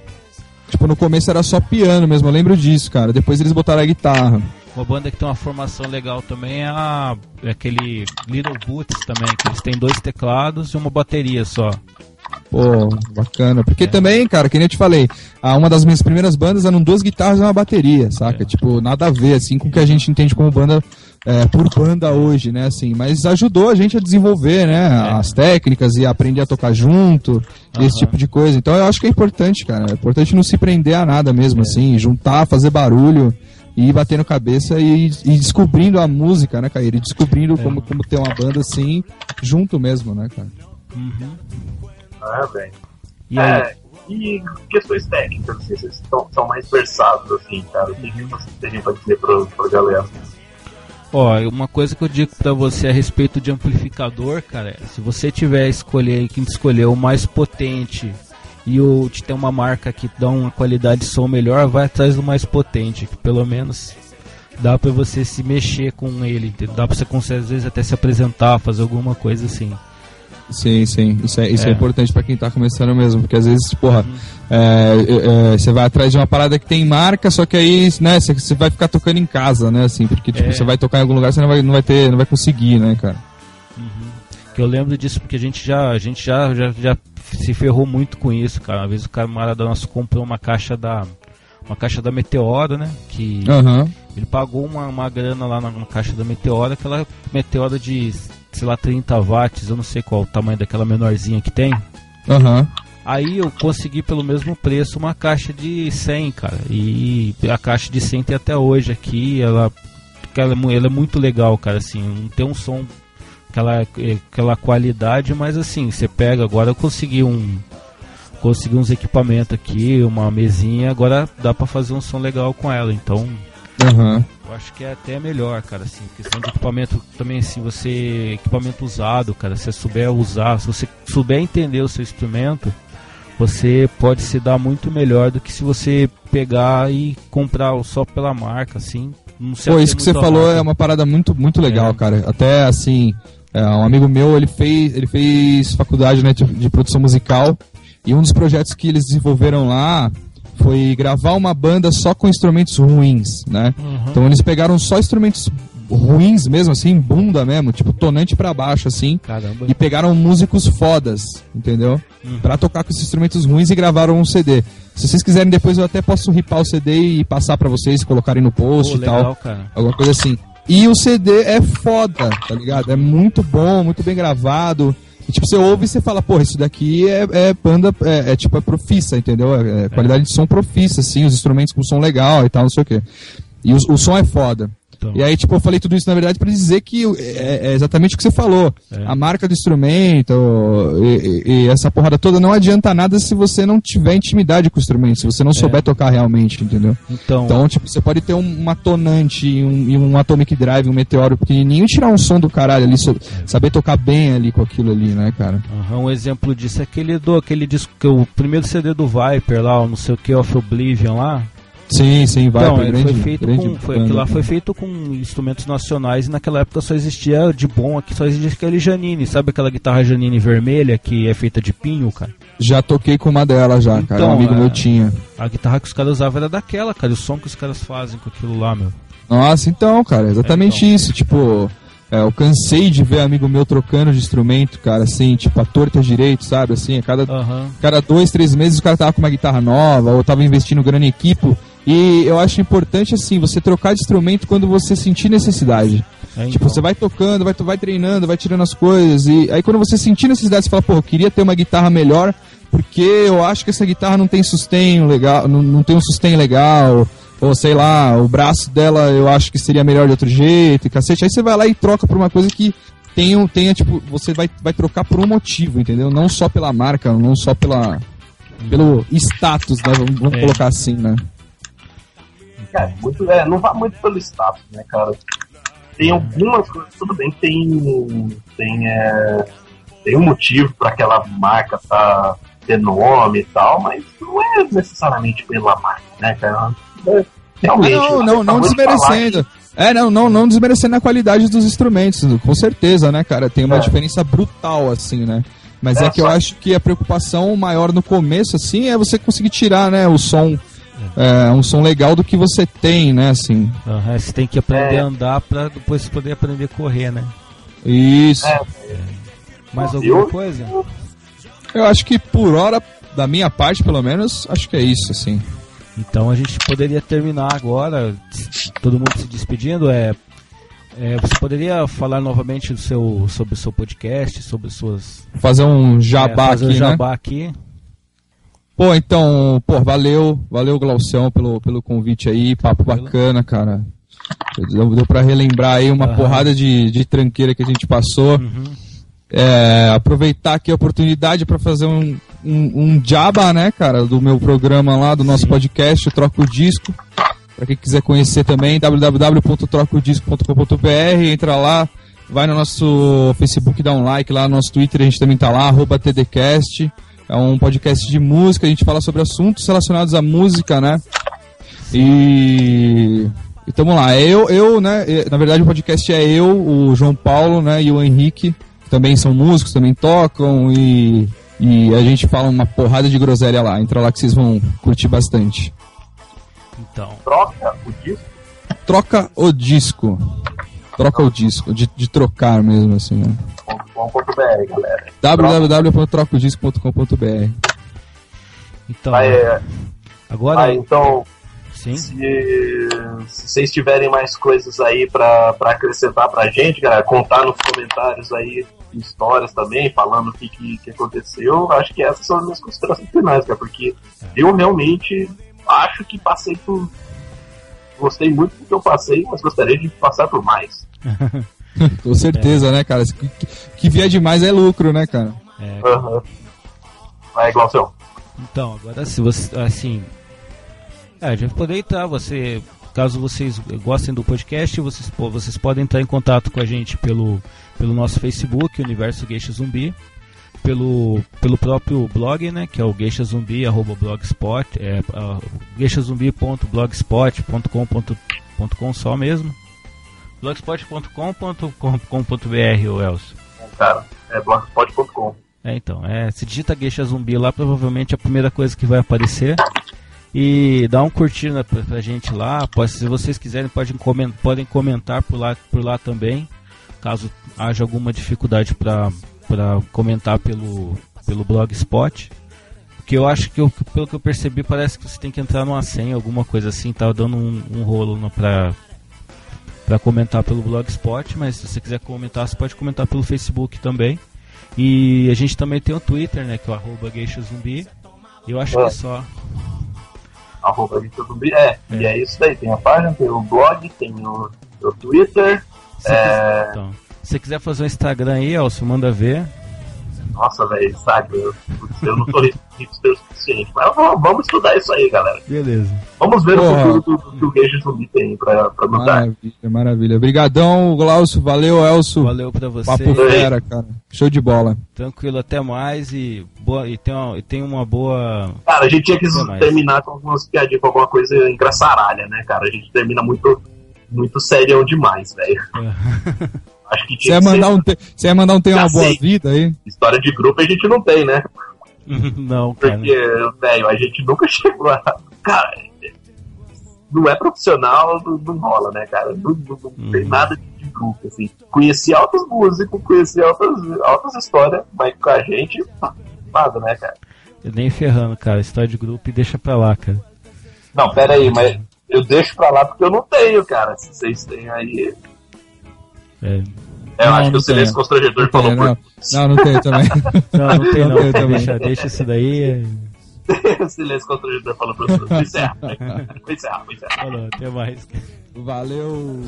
Tipo, no começo era só piano mesmo, eu lembro disso, cara. Depois eles botaram a guitarra. Uma banda que tem uma formação legal também é, a, é aquele Little Boots também, que eles têm dois teclados e uma bateria só. Pô, bacana. Porque É. também, cara, que nem eu te falei, a, uma das minhas primeiras bandas eram duas guitarras e uma bateria, saca? É. Tipo, nada a ver, assim, com o que a gente entende como banda, é, por banda hoje, né, assim. Mas ajudou a gente a desenvolver, né, as técnicas e aprender a tocar junto, e esse É. Tipo de coisa. Então eu acho que é importante, cara. É importante não se prender a nada É. mesmo, assim, juntar, fazer barulho. E ir batendo cabeça e, e descobrindo a música, né, Caíra? E descobrindo É. como, como ter uma banda assim, junto mesmo, né, cara? Uhum. É, velho. E aí, É, e questões técnicas, assim, vocês são, são mais versados, assim, cara. O que, que vocês teriam pra dizer pra, pra galera? Ó, uma coisa que eu digo pra você a respeito de amplificador, cara, é, se você tiver escolher quem escolher o mais potente e o te tem uma marca que dá uma qualidade de som melhor, vai atrás do mais potente, que pelo menos dá pra você se mexer com ele, dá pra você às vezes até se apresentar, fazer alguma coisa assim. Sim, sim. Isso é, isso é. É. importante pra quem tá começando mesmo, porque às vezes, porra, é, é, é, você vai atrás de uma parada que tem marca, só que aí, né, você, vai ficar tocando em casa, né, assim, porque tipo, É. você vai tocar em algum lugar, você não vai, não vai ter, não vai conseguir, né, cara. Que eu lembro disso porque a gente já, a gente já, já, já se ferrou muito com isso, cara. Uma vez o camarada nosso comprou uma caixa da uma caixa da Meteora, né? Que Aham. ele pagou uma, uma grana lá na, na caixa da Meteora, aquela Meteora de, sei lá, 30 watts, eu não sei qual o tamanho daquela menorzinha que tem. Aham. Aí eu consegui pelo mesmo preço uma caixa de 100, cara. E a caixa de 100 tem até hoje aqui. Ela, ela, é ela é muito legal, cara. Assim, não tem um som aquela, aquela qualidade, mas assim, você pega, agora eu consegui um. Consegui uns equipamentos aqui, uma mesinha, agora dá pra fazer um som legal com ela, então Aham. Eu acho que é até melhor, cara, assim, questão de equipamento também, assim, você, equipamento usado, cara, se você souber usar, se você souber entender o seu instrumento, você pode se dar muito melhor do que se você pegar e comprar só pela marca, assim, não sei Pô, até isso que você falou marca. é uma parada muito, muito legal, É. cara. Até assim, é, um amigo meu, ele fez, ele fez faculdade né, de, de produção musical e um dos projetos que eles desenvolveram lá foi gravar uma banda só com instrumentos ruins, né? Uhum. Então eles pegaram só instrumentos ruins mesmo, assim, bunda mesmo, tipo tonante pra baixo, assim, Caramba. e pegaram músicos fodas, entendeu? Uhum. Pra tocar com esses instrumentos ruins e gravaram um CD. Se vocês quiserem, depois eu até posso ripar o CD e passar pra vocês, colocarem no post Pô, e tal. legal, cara. Alguma coisa assim. E o CD é foda, tá ligado? É muito bom, muito bem gravado. E tipo, você ouve e você fala, porra, isso daqui é, é banda, é, é tipo, é profissa, entendeu? É, é qualidade de som profissa, assim, os instrumentos com som legal e tal, não sei o quê. E o, o som é foda. Então. E aí, tipo, eu falei tudo isso, na verdade, pra dizer que é, é exatamente o que você falou. É. A marca do instrumento e, e- e essa porrada toda não adianta nada se você não tiver intimidade com o instrumento, se você não souber tocar realmente, entendeu? Então, Então, tipo, você pode ter um, uma tonante e um, um Atomic Drive, um meteoro pequenininho e tirar um som do caralho ali, so- saber tocar bem ali com aquilo ali, né, cara? aham, um exemplo disso é aquele do aquele disco que o primeiro CD do Viper lá, o não sei o que, of Oblivion lá. Sim, sim, vai então, grande, foi feito grande com, foi, aquilo lá foi feito com instrumentos nacionais e naquela época só existia de bom aqui, só existia aquele Janine, sabe aquela guitarra Janine vermelha que é feita de pinho, cara? Já toquei com uma delas já, cara. Então, Um amigo é. meu tinha. A guitarra que os caras usavam era daquela, cara, o som que os caras fazem com aquilo lá, meu. Nossa, então, cara, exatamente É, então. isso. Tipo, é, eu cansei de ver amigo meu trocando de instrumento, cara, assim, tipo, a torta direito, sabe? Assim, a cada, Aham. cada dois, três meses o cara tava com uma guitarra nova, ou tava investindo grana em equipo. E eu acho importante, assim, você trocar de instrumento quando você sentir necessidade. É, Tipo, então. você vai tocando, vai, vai treinando, vai tirando as coisas. E aí quando você sentir necessidade, você fala, pô, eu queria ter uma guitarra melhor, porque eu acho que essa guitarra não tem sustain legal, não, não tem um sustain legal. Ou sei lá, o braço dela eu acho que seria melhor de outro jeito, e cacete. Aí você vai lá e troca por uma coisa que tenha, tenha tipo, você vai, vai trocar por um motivo, entendeu? Não só pela marca, não só pela, pelo status, né? Vamos, vamos É. colocar assim, né? É, muito, é, não vá muito pelo status, né, cara? Tem algumas coisas, tudo bem, tem. Tem, é, tem um motivo para aquela marca tá ter nome e tal, mas não é necessariamente pela marca, né, cara? É, realmente. não, você não, não de falar desmerecendo. É, não, não, não desmerecendo a qualidade dos instrumentos, com certeza, né, cara? Tem uma É. diferença brutal, assim, né? Mas é, É, que eu só- acho que a preocupação maior no começo, assim, é você conseguir tirar, né, o som, é, um som legal do que você tem, né, assim. Aham, você tem que aprender É. a andar pra depois poder aprender a correr, né? Isso. É. Mais Eu- alguma coisa? Eu acho que por hora, da minha parte, pelo menos, acho que é isso, assim. Então a gente poderia terminar agora, todo mundo se despedindo. É, é, você poderia falar novamente do seu, sobre o seu podcast, sobre suas. Fazer um é, jabá fazer aqui, um né? jabá aqui. Pô, então, pô, valeu, valeu, Glaucião, pelo, pelo convite aí, papo bacana, cara. Deu, deu pra relembrar aí uma Aham. porrada de, de tranqueira que a gente passou. Uhum. É, aproveitar aqui a oportunidade pra fazer um, um, um jabá, né, cara, do meu programa lá, do nosso podcast, o Troca o Disco. Pra quem quiser conhecer também, www.trocodisco.com.br, entra lá, vai no nosso Facebook, dá um like lá, no nosso Twitter a gente também tá lá, arroba TDCast. É um podcast de música, a gente fala sobre assuntos relacionados à música, né? E. E tamo lá. É Eu, eu, né? é, Na verdade, o podcast é eu, o João Paulo, né? E o Henrique, que também são músicos, também tocam e. E a gente fala uma porrada de groselha lá. Entra lá que vocês vão curtir bastante. Então, Troca o disco. Troca o disco. Troca o disco. De, de trocar mesmo, assim, né? .com.br, galera. www.trocodisco.com.br então Aí, é, agora aí, então, sim. se, se vocês tiverem mais coisas aí pra, pra acrescentar pra gente, galera, contar nos comentários aí histórias também, falando o que, que, que aconteceu, acho que essas são as minhas considerações finais, cara, porque eu realmente acho que passei por. Gostei muito do que eu passei, mas gostaria de passar por mais. Com certeza, né, cara? Que, que vier demais é lucro, né, cara? É, Aham. Vai, igual seu. Então, agora se você, assim, é, a gente poder entrar, você, caso vocês gostem do podcast, vocês, vocês podem entrar em contato com a gente pelo, pelo nosso Facebook, Universo Geisha Zumbi, pelo, pelo próprio blog, né, que é o Geisha Zumbi, arroba blogspot, é, uh, geishazumbi.blogspot.com.com só mesmo, blogspot.com.com.br, o Elcio. Cara, é blogspot.com. É, então, é, se digita Geisha Zumbi lá, provavelmente é a primeira coisa que vai aparecer. E dá um curtir na- pra, pra gente lá. Pode, se vocês quiserem, podem, comen- podem comentar por lá, por lá também. Caso haja alguma dificuldade para comentar pelo, pelo Blogspot. Porque eu acho que, eu, pelo que eu percebi, parece que você tem que entrar numa senha, alguma coisa assim. Tá dando um, um rolo no, pra, pra comentar pelo Blogspot. Mas se você quiser comentar, você pode comentar pelo Facebook também. E a gente também tem o Twitter, né? Que é o arroba Geisha Zumbi. Eu acho que é só. Arroba Zumbi. É, e é isso daí. Tem a página, tem o blog, tem o, o Twitter. Se, quiser, então, se você quiser fazer um Instagram aí, Elcio, manda ver. Nossa, velho, sabe? Eu, eu não sou hipster o suficiente. Mas vamos, vamos estudar isso aí, galera. Beleza. Vamos ver Porra. o futuro do, do que o Zumbi tem pra, pra nos dar. Maravilha, maravilha. Obrigadão, Glaucio. Valeu, Elcio. Valeu pra você. Papo fera, cara. Show de bola. Tranquilo, até mais e, boa, e, tem, uma, e tem uma boa. Cara, a gente tinha que mais. terminar com algumas piadinhas, com alguma coisa engraçaralha, né, cara? A gente termina muito, muito serião demais, velho. Acho que Você tinha ia que ser mandar um, te... Você ia mandar um Tenha uma boa vida aí? história de grupo a gente não tem, né? Não, cara. Porque, velho, a gente nunca chegou a. Cara, não é profissional, não, não rola, né, cara? Não, não- não tem Uhum. nada de, de grupo, assim. Conheci altos músicos, conheci altas, altas histórias, mas com a gente, nada, né, cara? Nem ferrando, cara. História de grupo e deixa pra lá, cara. Não, pera aí, mas eu deixo pra lá porque eu não tenho, cara. Se vocês têm aí. É. É, eu Não, acho que não o silêncio constrangedor falou É, por. não, não, não tem também. Não, não tem não. Não tem também. Deixa, deixa isso daí. o silêncio constrangedor falou por. Vou encerrar? Vou encerrar, vou encerrar. Falou, até mais. Valeu.